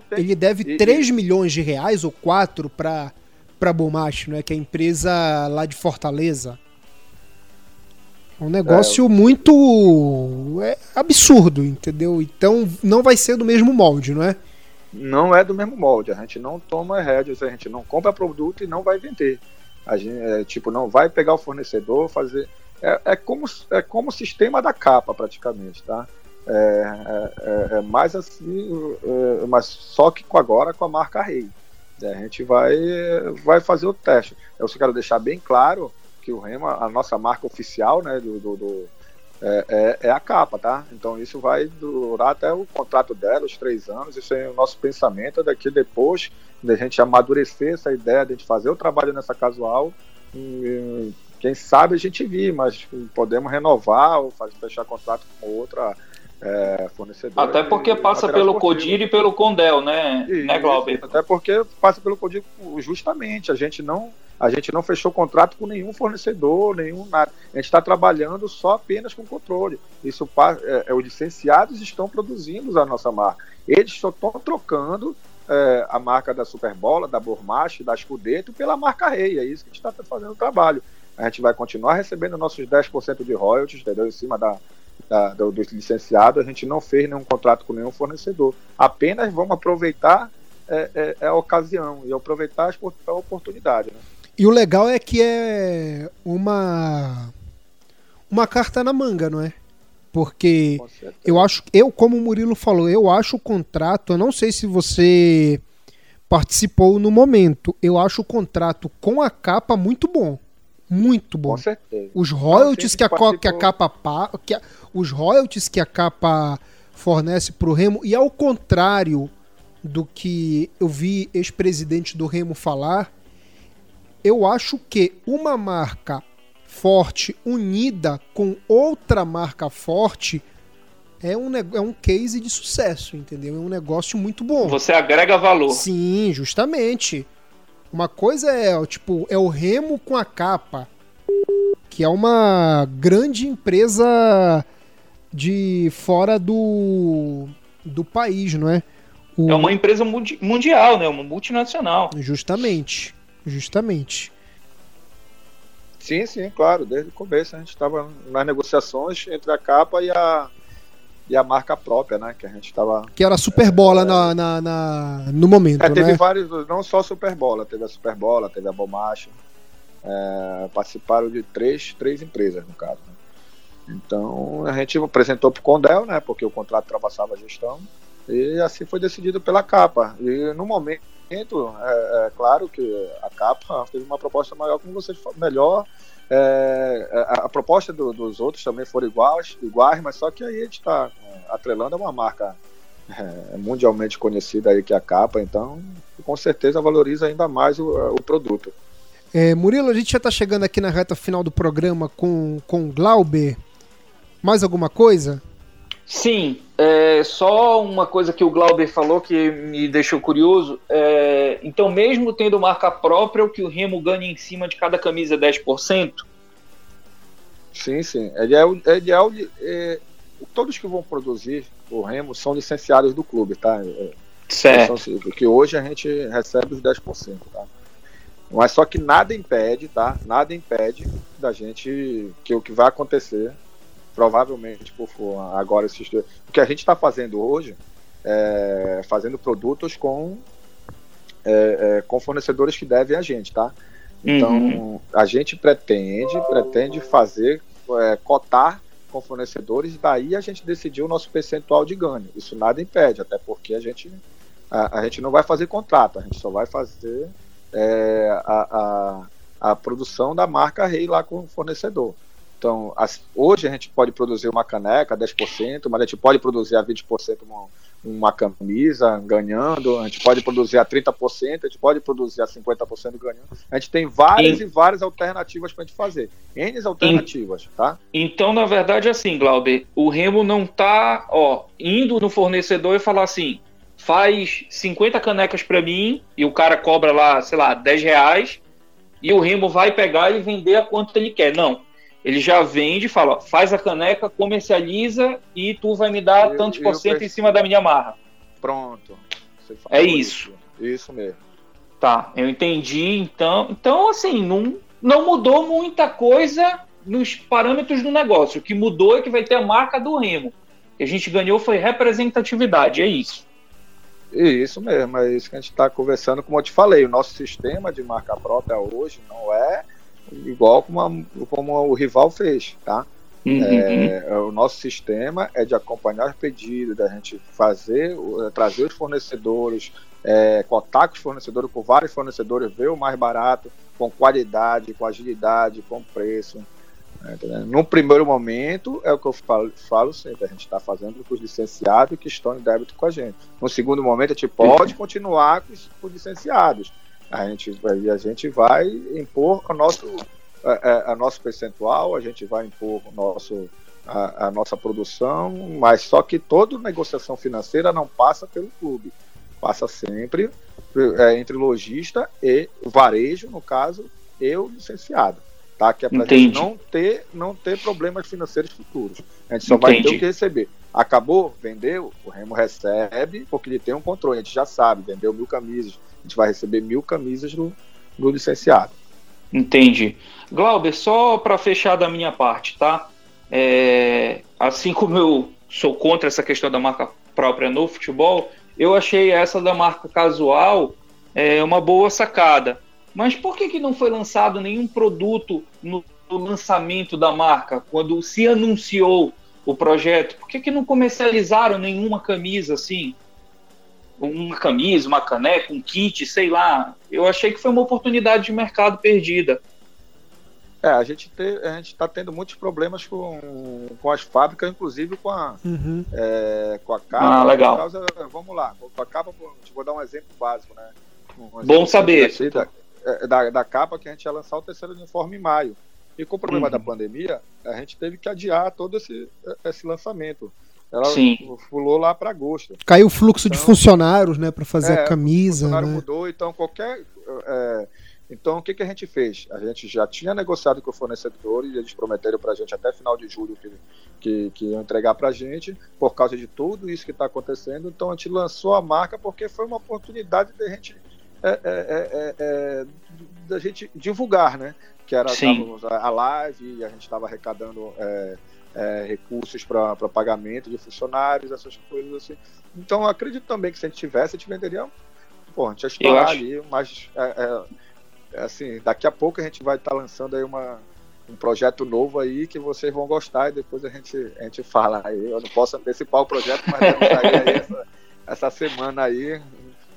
tem... ele deve e, 3 milhões de reais ou 4 para para Bomacho, né, que é a empresa lá de Fortaleza. É um negócio é, muito é absurdo, entendeu? Então não vai ser do mesmo molde, não é? Não é do mesmo molde. A gente não toma rédeas, a gente não compra produto e não vai vender. A gente, é, tipo, não vai pegar o fornecedor, fazer. É, é, como, é como o sistema da capa, praticamente, tá? É, é, é, é mais assim, é, mas só que agora com a marca Rei. A gente vai, vai fazer o teste. Eu só quero deixar bem claro que o Remo, a nossa marca oficial, né, do, do, do é, é, é, a capa, tá? Então isso vai durar até o contrato dela, os três anos. Isso é o nosso pensamento daqui depois de a gente amadurecer essa ideia de a gente fazer o trabalho nessa casual. Quem sabe a gente vir, mas podemos renovar ou fazer, fechar contrato com outra é, fornecedor. Até porque passa pelo Codir e pelo Condel, né, e, né Glauber? Até porque passa pelo Codir justamente. A gente não a gente não fechou contrato com nenhum fornecedor, nenhum nada. A gente está trabalhando só apenas com controle. Isso é, é, os licenciados estão produzindo a nossa marca. Eles só estão trocando é, a marca da Superbola, da Bormache, da Scudetto pela marca Rei. É isso que a gente está fazendo o trabalho. A gente vai continuar recebendo nossos 10% de royalties, entendeu? Em cima da, da, do, dos licenciados, a gente não fez nenhum contrato com nenhum fornecedor. Apenas vamos aproveitar é, é, é a ocasião e aproveitar a oportunidade. Né? E o legal é que é uma uma carta na manga, não é? Porque eu acho, eu como o Murilo falou, eu acho o contrato, eu não sei se você participou no momento, eu acho o contrato com a capa muito bom. Muito bom. Com certeza. Os royalties que a, que a capa que a, os royalties que a capa fornece para o Remo e ao contrário do que eu vi ex-presidente do Remo falar, eu acho que uma marca forte unida com outra marca forte é um, é um case de sucesso, entendeu? É um negócio muito bom. Você agrega valor. Sim, justamente. Uma coisa é, tipo, é o Remo com a capa, que é uma grande empresa de fora do, do país, não é? O... É uma empresa mundi mundial, né? Uma multinacional. Justamente, justamente. Sim, sim, claro. Desde o começo a gente estava nas negociações entre a capa e a, e a marca própria, né? Que a gente estava. Que era a Superbola é, na, na, na, no momento. É, teve né? vários, não só a Superbola, teve a Superbola, teve a Bomacha. É, participaram de três, três empresas, no caso. Né? Então a gente apresentou para o Condel, né? Porque o contrato ultrapassava a gestão. E assim foi decidido pela capa. E no momento, é, é claro que a capa teve uma proposta maior, como vocês melhor é, a, a, proposta do, dos outros também foram iguais, iguais, mas só que aí a gente está é, atrelando a uma marca é, mundialmente conhecida aí que é a capa, então com certeza valoriza ainda mais o, o produto. É, Murilo, a gente já está chegando aqui na reta final do programa com, com Glauber. Mais alguma coisa? Sim, é, só uma coisa que o Glauber falou que me deixou curioso. É, então, mesmo tendo marca própria, o que o Remo ganha em cima de cada camisa é 10%? Sim, sim. É ideal, é é, todos que vão produzir o Remo são licenciados do clube, tá? É, certo. Que hoje a gente recebe os 10%, tá? Mas só que nada impede, tá? Nada impede da gente que o que vai acontecer provavelmente por agora o que a gente está fazendo hoje é fazendo produtos com é, é, com fornecedores que devem a gente, tá? Então uhum. a gente pretende pretende fazer é, cotar com fornecedores, daí a gente decidiu o nosso percentual de ganho. Isso nada impede, até porque a gente a, a gente não vai fazer contrato, a gente só vai fazer é, a, a, a produção da marca Rei lá com o fornecedor. Então, as, hoje a gente pode produzir uma caneca 10%, mas a gente pode produzir a 20% uma, uma camisa ganhando, a gente pode produzir a 30%, a gente pode produzir a 50% ganhando. A gente tem várias e, e várias alternativas para a gente fazer. N alternativas, e, tá? Então, na verdade, assim, Glauber, o Remo não tá, ó, indo no fornecedor e falar assim, faz 50 canecas para mim e o cara cobra lá, sei lá, 10 reais e o Remo vai pegar e vender a quanto ele quer. Não ele já vende, fala, ó, faz a caneca, comercializa e tu vai me dar eu, tantos por cento em cima da minha marra. Pronto. é isso. isso. Isso mesmo. Tá, eu entendi. Então, então assim, não, não mudou muita coisa nos parâmetros do negócio. O que mudou é que vai ter a marca do Remo. O que a gente ganhou foi representatividade, é isso. Isso mesmo, é isso que a gente está conversando. Como eu te falei, o nosso sistema de marca própria hoje não é igual como, a, como o rival fez, tá? Uhum. É, o nosso sistema é de acompanhar os pedidos, da gente fazer, trazer os fornecedores, é, cotar com os fornecedores, com vários fornecedores, ver o mais barato, com qualidade, com agilidade, com preço. Né, Num primeiro momento, é o que eu falo, falo sempre, a gente está fazendo com os licenciados que estão em débito com a gente. No segundo momento, a gente pode continuar com os, com os licenciados, a gente, a gente vai impor o nosso, a, a, nosso percentual, a gente vai impor o nosso, a, a, nossa produção, mas só que toda negociação financeira não passa pelo clube, passa sempre é, entre lojista e varejo, no caso, e o licenciado. Tá? Que é para gente não ter, não ter problemas financeiros futuros. A gente só Entendi. vai ter o que receber. Acabou, vendeu, o Remo recebe, porque ele tem um controle, a gente já sabe, vendeu mil camisas, a gente vai receber mil camisas no, no licenciado. Entendi. Glauber, só para fechar da minha parte, tá? É, assim como eu sou contra essa questão da marca própria no futebol, eu achei essa da marca casual é, uma boa sacada. Mas por que, que não foi lançado nenhum produto no, no lançamento da marca, quando se anunciou o projeto? Por que, que não comercializaram nenhuma camisa assim? Uma camisa, uma caneca, um kit, sei lá. Eu achei que foi uma oportunidade de mercado perdida. É, a gente está tendo muitos problemas com, com as fábricas, inclusive com a, uhum. é, com a capa. Ah, legal. Causa, vamos lá, com a capa, vou dar um exemplo básico, né? Um Bom saber. Da, é, da, da, capa que a gente ia lançar o terceiro uniforme em maio. E com o problema uhum. da pandemia, a gente teve que adiar todo esse, esse lançamento. Ela Sim. pulou lá para agosto. Caiu o fluxo então, de funcionários, né, para fazer é, a camisa. O funcionário né? mudou, então qualquer é, então, o que, que a gente fez? A gente já tinha negociado com o fornecedor e eles prometeram para a gente até final de julho que, que, que iam entregar para a gente, por causa de tudo isso que está acontecendo. Então, a gente lançou a marca porque foi uma oportunidade de a gente, é, é, é, é da gente divulgar, né? Que era a live e a gente estava arrecadando é, é, recursos para pagamento de funcionários, essas coisas assim. Então, acredito também que se a gente tivesse, a gente venderia. Pô, a gente ia estourar ali, mas é assim, daqui a pouco a gente vai estar tá lançando aí uma, um projeto novo aí que vocês vão gostar e depois a gente, a gente fala aí. Eu não posso antecipar o projeto, mas sair aí essa, essa semana aí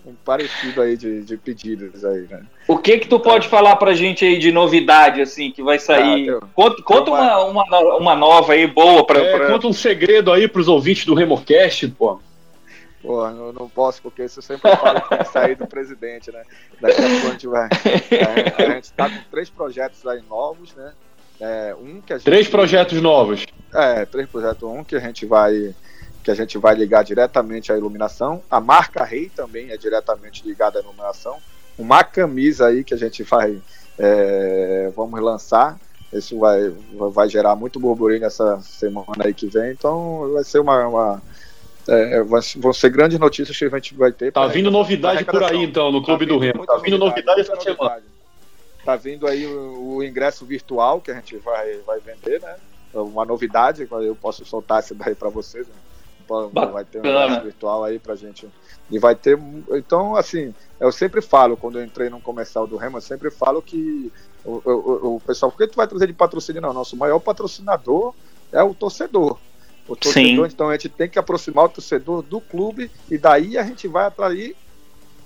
um parecido aí de, de pedidos aí, né? O que que tu então, pode falar pra gente aí de novidade, assim, que vai sair? Ah, conta conta uma, uma, uma nova aí, boa pra, é, pra... Conta um segredo aí pros ouvintes do Remorcast, pô. Pô, não, não posso, porque isso sempre falo que tem que sair do presidente, né? Daqui a pouco a gente vai. É, a gente está com três projetos aí novos, né? É, um que a gente, três projetos novos. É, três projetos. Um que a gente vai que a gente vai ligar diretamente à iluminação. A marca Rei também é diretamente ligada à iluminação. Uma camisa aí que a gente vai é, vamos lançar. Isso vai, vai gerar muito burburinho nessa semana aí que vem. Então vai ser uma, uma é, é vão ser grandes notícias que a gente vai ter. Tá vindo novidade por aí, então, no Clube tá do Remo. Tá vindo novidade essa semana. Tá vindo aí o, o, ingresso virtual que a gente vai, vai vender, né? Uma novidade, eu posso soltar essa daí para vocês. Né? Vai ter um ingresso virtual aí pra gente. E vai ter. Então, assim, eu sempre falo, quando eu entrei no comercial do Remo, eu sempre falo que o, o, o pessoal, por que tu vai trazer de patrocínio? Não, nosso maior patrocinador é o torcedor. O torcedor, Sim. então a gente tem que aproximar o torcedor do clube e daí a gente vai atrair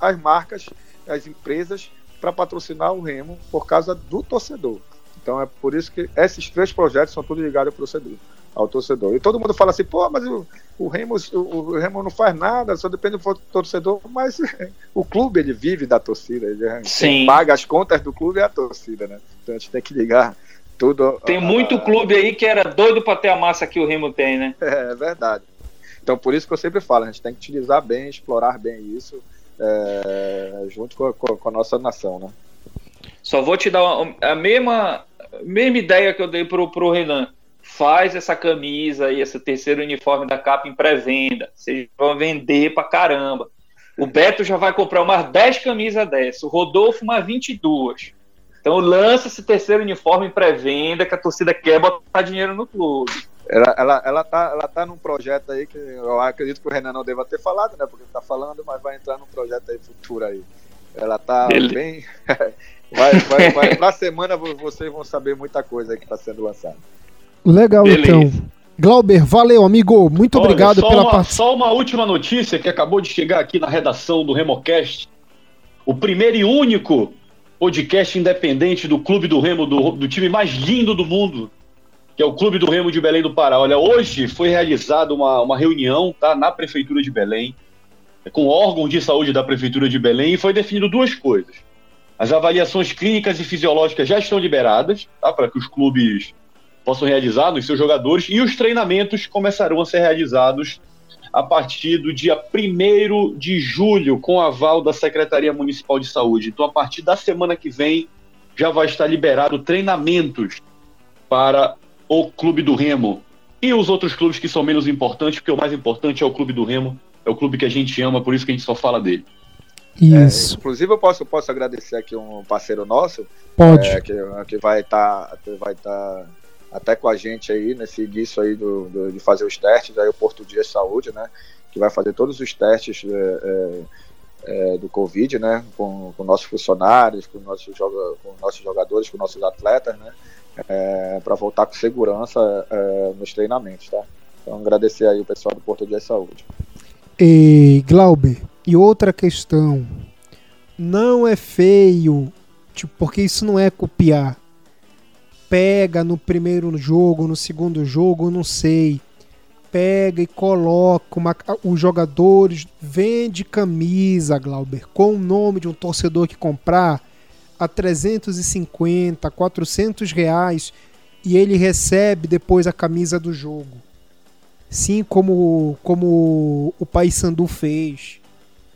as marcas, as empresas para patrocinar o Remo por causa do torcedor. Então é por isso que esses três projetos são todos ligados ao torcedor. Ao torcedor. E todo mundo fala assim, pô, mas o, o, Remo, o, o Remo não faz nada, só depende do torcedor, mas o clube ele vive da torcida, ele paga as contas do clube é a torcida, né? Então a gente tem que ligar tudo. Tem muito clube aí que era doido para ter a massa que o Remo tem, né? É, é, verdade. Então, por isso que eu sempre falo, a gente tem que utilizar bem, explorar bem isso, é, junto com a, com a, nossa nação, né? Só vou te dar a mesma, mesma ideia que eu dei pro, pro Renan. Faz essa camisa e esse terceiro uniforme da capa em pré-venda. Vocês vão vender pra caramba. O Beto já vai comprar umas 10 camisas dessa, o Rodolfo umas 22. Então lança esse terceiro uniforme em pré-venda que a torcida quer botar dinheiro no clube. Ela, ela, ela, tá, ela tá num projeto aí que eu acredito que o Renan não deva ter falado, né? Porque ele tá falando, mas vai entrar num projeto aí futuro aí. Ela tá ele... bem. vai, vai, vai, pra semana vocês vão saber muita coisa aí que tá sendo lançada. Legal, Beleza. então. Glauber, valeu, amigo. Muito Olha, obrigado pela participação. Só uma última notícia que acabou de chegar aqui na redação do Remocast. O primeiro e único podcast independente do Clube do Remo, do, do time mais lindo do mundo, que é o Clube do Remo de Belém do Pará. Olha, hoje foi realizada uma, uma reunião tá, na Prefeitura de Belém, com órgãos de saúde da Prefeitura de Belém, e foi definido duas coisas. As avaliações clínicas e fisiológicas já estão liberadas, tá, para que os clubes possam realizar nos seus jogadores, e os treinamentos começarão a ser realizados a partir do dia 1 de julho, com aval da Secretaria Municipal de Saúde. Então, a partir da semana que vem, já vai estar liberado treinamentos para o Clube do Remo. E os outros clubes que são menos importantes, porque o mais importante é o Clube do Remo, é o clube que a gente ama, por isso que a gente só fala dele. Isso. É, inclusive, eu posso, posso agradecer aqui um parceiro nosso. Pode. É, que, que vai estar tá, vai tá até com a gente aí nesse início aí do, do, de fazer os testes, aí o Porto Dias Saúde, né, que vai fazer todos os testes é, é, é, do Covid, né, com, com nossos funcionários, com nossos, com nossos jogadores, com nossos atletas, né, é, para voltar com segurança é, nos treinamentos, tá? Então agradecer aí o pessoal do Porto Dias Saúde. E Glauber, e outra questão, não é feio, tipo, porque isso não é copiar pega no primeiro jogo, no segundo jogo, não sei. Pega e coloca uma, os jogadores, vende camisa, Glauber, com o nome de um torcedor que comprar a 350, 400 reais e ele recebe depois a camisa do jogo. Sim, como, como o Sandu fez.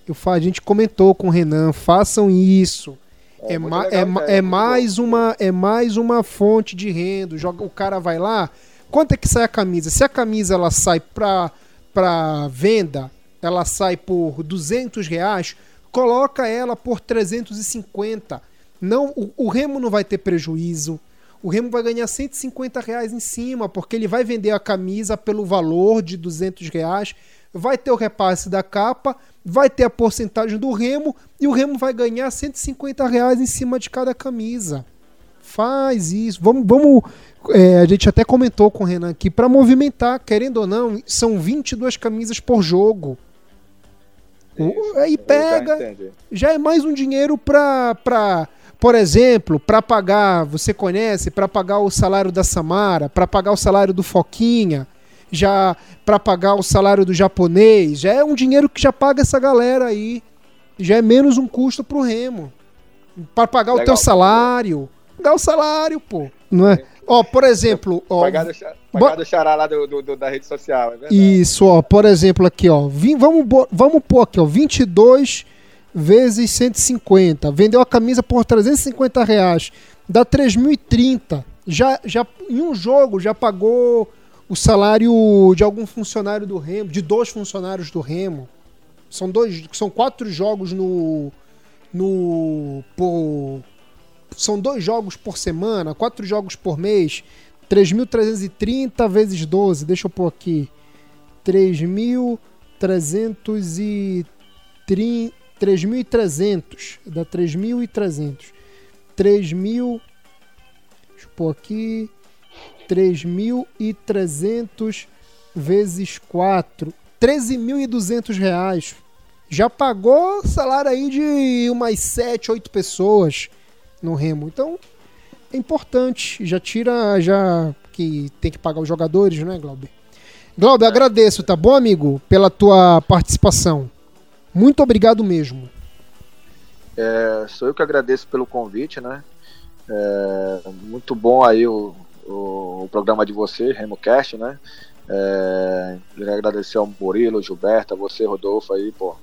Eu, a gente comentou com o Renan, façam isso É, é, ma é, é, é mais uma, é mais uma fonte de renda. Joga, o cara vai lá. Quanto é que sai a camisa? Se a camisa ela sai para para venda, ela sai por 200 reais, coloca ela por 350. Não, o, o Remo não vai ter prejuízo. O Remo vai ganhar 150 reais em cima, porque ele vai vender a camisa pelo valor de 200 reais, vai ter o repasse da capa, vai ter a porcentagem do Remo e o Remo vai ganhar 150 reais em cima de cada camisa. Faz isso. Vamos, vamos é, a gente até comentou com o Renan aqui, para movimentar, querendo ou não, são 22 camisas por jogo. Isso, aí pega, já, já, é mais um dinheiro para, pra por exemplo, para pagar, você conhece, para pagar o salário da Samara, para pagar o salário do Foquinha, já para pagar o salário do japonês, já é um dinheiro que já paga essa galera aí. Já é menos um custo pro Remo. Para pagar Legal. o teu salário. Pagar o salário, pô. Não é? Ó, por exemplo. Ó, pagar do, xará lá do, do, do, da rede social, é Isso, ó. Por exemplo, aqui, ó. Vim, vamos, vamos pôr aqui, ó. 22 vezes 150. Vendeu a camisa por 350 reais. Dá 3.030. Já, já, em um jogo já pagou o salário de algum funcionário do Remo, de dois funcionários do Remo. São dois, são quatro jogos no no por, são dois jogos por semana, quatro jogos por mês, 3.330 vezes 12, deixa eu pôr aqui. 3.330 3.300, dá 3.300. 3.000 Deixa eu pôr aqui. 3.300 vezes 4, 13.200 reais. Já pagou salário aí de umas 7, 8 pessoas no Remo. Então, é importante. Já tira, já que tem que pagar os jogadores, né, Glauber? Glauber, agradeço, tá bom, amigo, pela tua participação. Muito obrigado mesmo. É, sou eu que agradeço pelo convite, né? É, muito bom aí o, o, o programa de vocês, RemoCast, né? É, queria agradecer ao Murilo, Gilberto, a você, Rodolfo, aí, pô.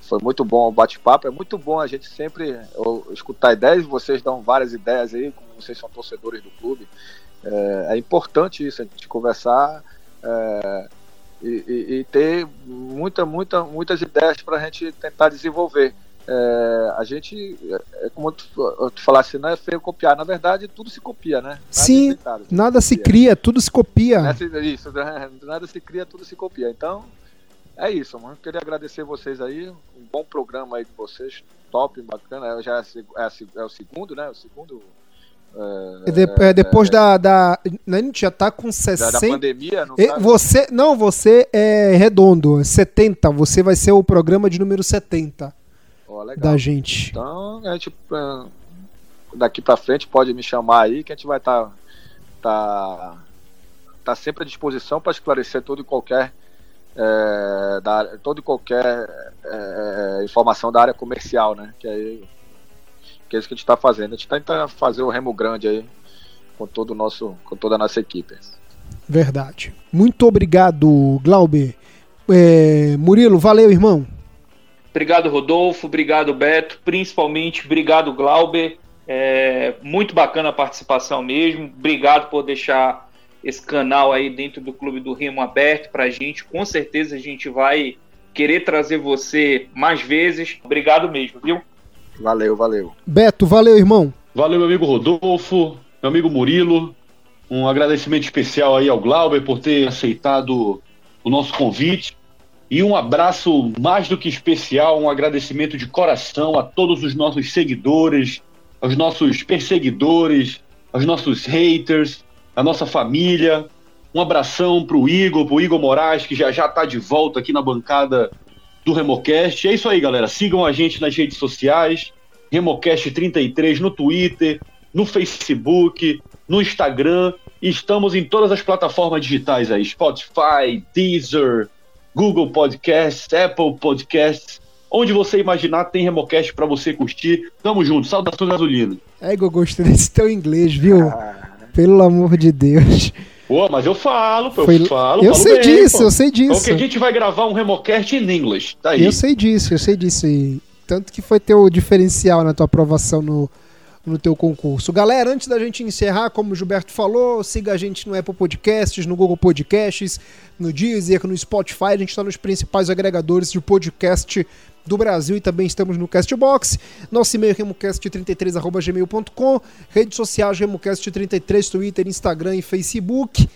Foi muito bom o bate-papo. É muito bom a gente sempre escutar ideias. Vocês dão várias ideias aí, como vocês são torcedores do clube. É, é importante isso, a gente conversar é, e, e, e, ter muita, muita, muitas ideias para a gente tentar desenvolver. É, a gente, é, é como tu, tu falasse, não é feio copiar. Na verdade, tudo se copia, né? Nada Sim, é nada se cria, tudo se copia. Isso, né? nada se cria, tudo se copia. Então, é isso, mano. Queria agradecer vocês aí. Um bom programa aí de vocês. Top, bacana. Já é, é, é o segundo, né? O segundo. É, é, depois da, da. A gente já tá com 60. Da, da pandemia, não tá... Você. Não, você é redondo. 70. Você vai ser o programa de número 70 da gente. Então, a gente é, daqui para frente pode me chamar aí que a gente vai estar tá, tá, tá sempre à disposição para esclarecer todo e qualquer é, da, toda e qualquer é, informação da área comercial, né? Que é, que é isso que a gente está fazendo. A gente tenta fazer o remo grande aí com todo o nosso, com toda a nossa equipe. Verdade. Muito obrigado, Glauber. É, Murilo, valeu, irmão. Obrigado, Rodolfo. Obrigado, Beto. Principalmente, obrigado, Glauber. É, muito bacana a participação mesmo. Obrigado por deixar esse canal aí dentro do Clube do Remo aberto para a gente. Com certeza a gente vai querer trazer você mais vezes. Obrigado mesmo, viu? Valeu, valeu. Beto, valeu, irmão. Valeu, meu amigo Rodolfo, meu amigo Murilo. Um agradecimento especial aí ao Glauber por ter aceitado o nosso convite. E um abraço mais do que especial, um agradecimento de coração a todos os nossos seguidores, aos nossos perseguidores, aos nossos haters, a nossa família. Um abração para o Igor, para o Igor Moraes, que já já está de volta aqui na bancada do Remocast. É isso aí, galera. Sigam a gente nas redes sociais, Remocast33 no Twitter, no Facebook, no Instagram. E estamos em todas as plataformas digitais aí: Spotify, Deezer, Google Podcasts, Apple Podcasts. Onde você imaginar tem Remocast para você curtir. Tamo junto. Saudações gasolina. É, eu gostei desse teu inglês, viu? Ah. Pelo amor de Deus. Pô, mas eu falo, pô, eu falo. Eu falo sei bem, disso, pô. eu sei disso. Porque a gente vai gravar um Remocast em inglês. Tá aí. Eu sei disso, eu sei disso. E Tanto que foi teu diferencial na tua aprovação no, no teu concurso. Galera, antes da gente encerrar, como o Gilberto falou, siga a gente no Apple Podcasts, no Google Podcasts, no Deezer, no Spotify. A gente está nos principais agregadores de podcast do Brasil e também estamos no Castbox. Nosso e-mail é remocast33@gmail.com, redes sociais remocast33, Twitter, Instagram e Facebook.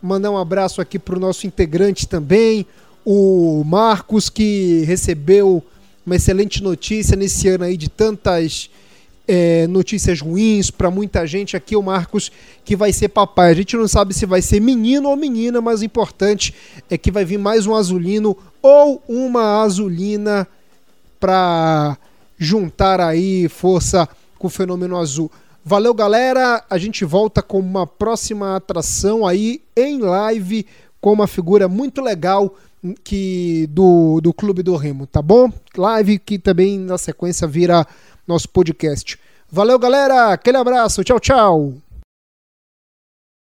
Mandar um abraço aqui para o nosso integrante também, o Marcos, que recebeu uma excelente notícia nesse ano aí de tantas é, notícias ruins para muita gente. Aqui o Marcos que vai ser papai. A gente não sabe se vai ser menino ou menina, mas o importante é que vai vir mais um azulino ou uma azulina para juntar aí força com o fenômeno azul. Valeu, galera. A gente volta com uma próxima atração aí em live com uma figura muito legal que do, do Clube do Remo, tá bom? Live que também na sequência vira nosso podcast. Valeu, galera. Aquele abraço. Tchau, tchau.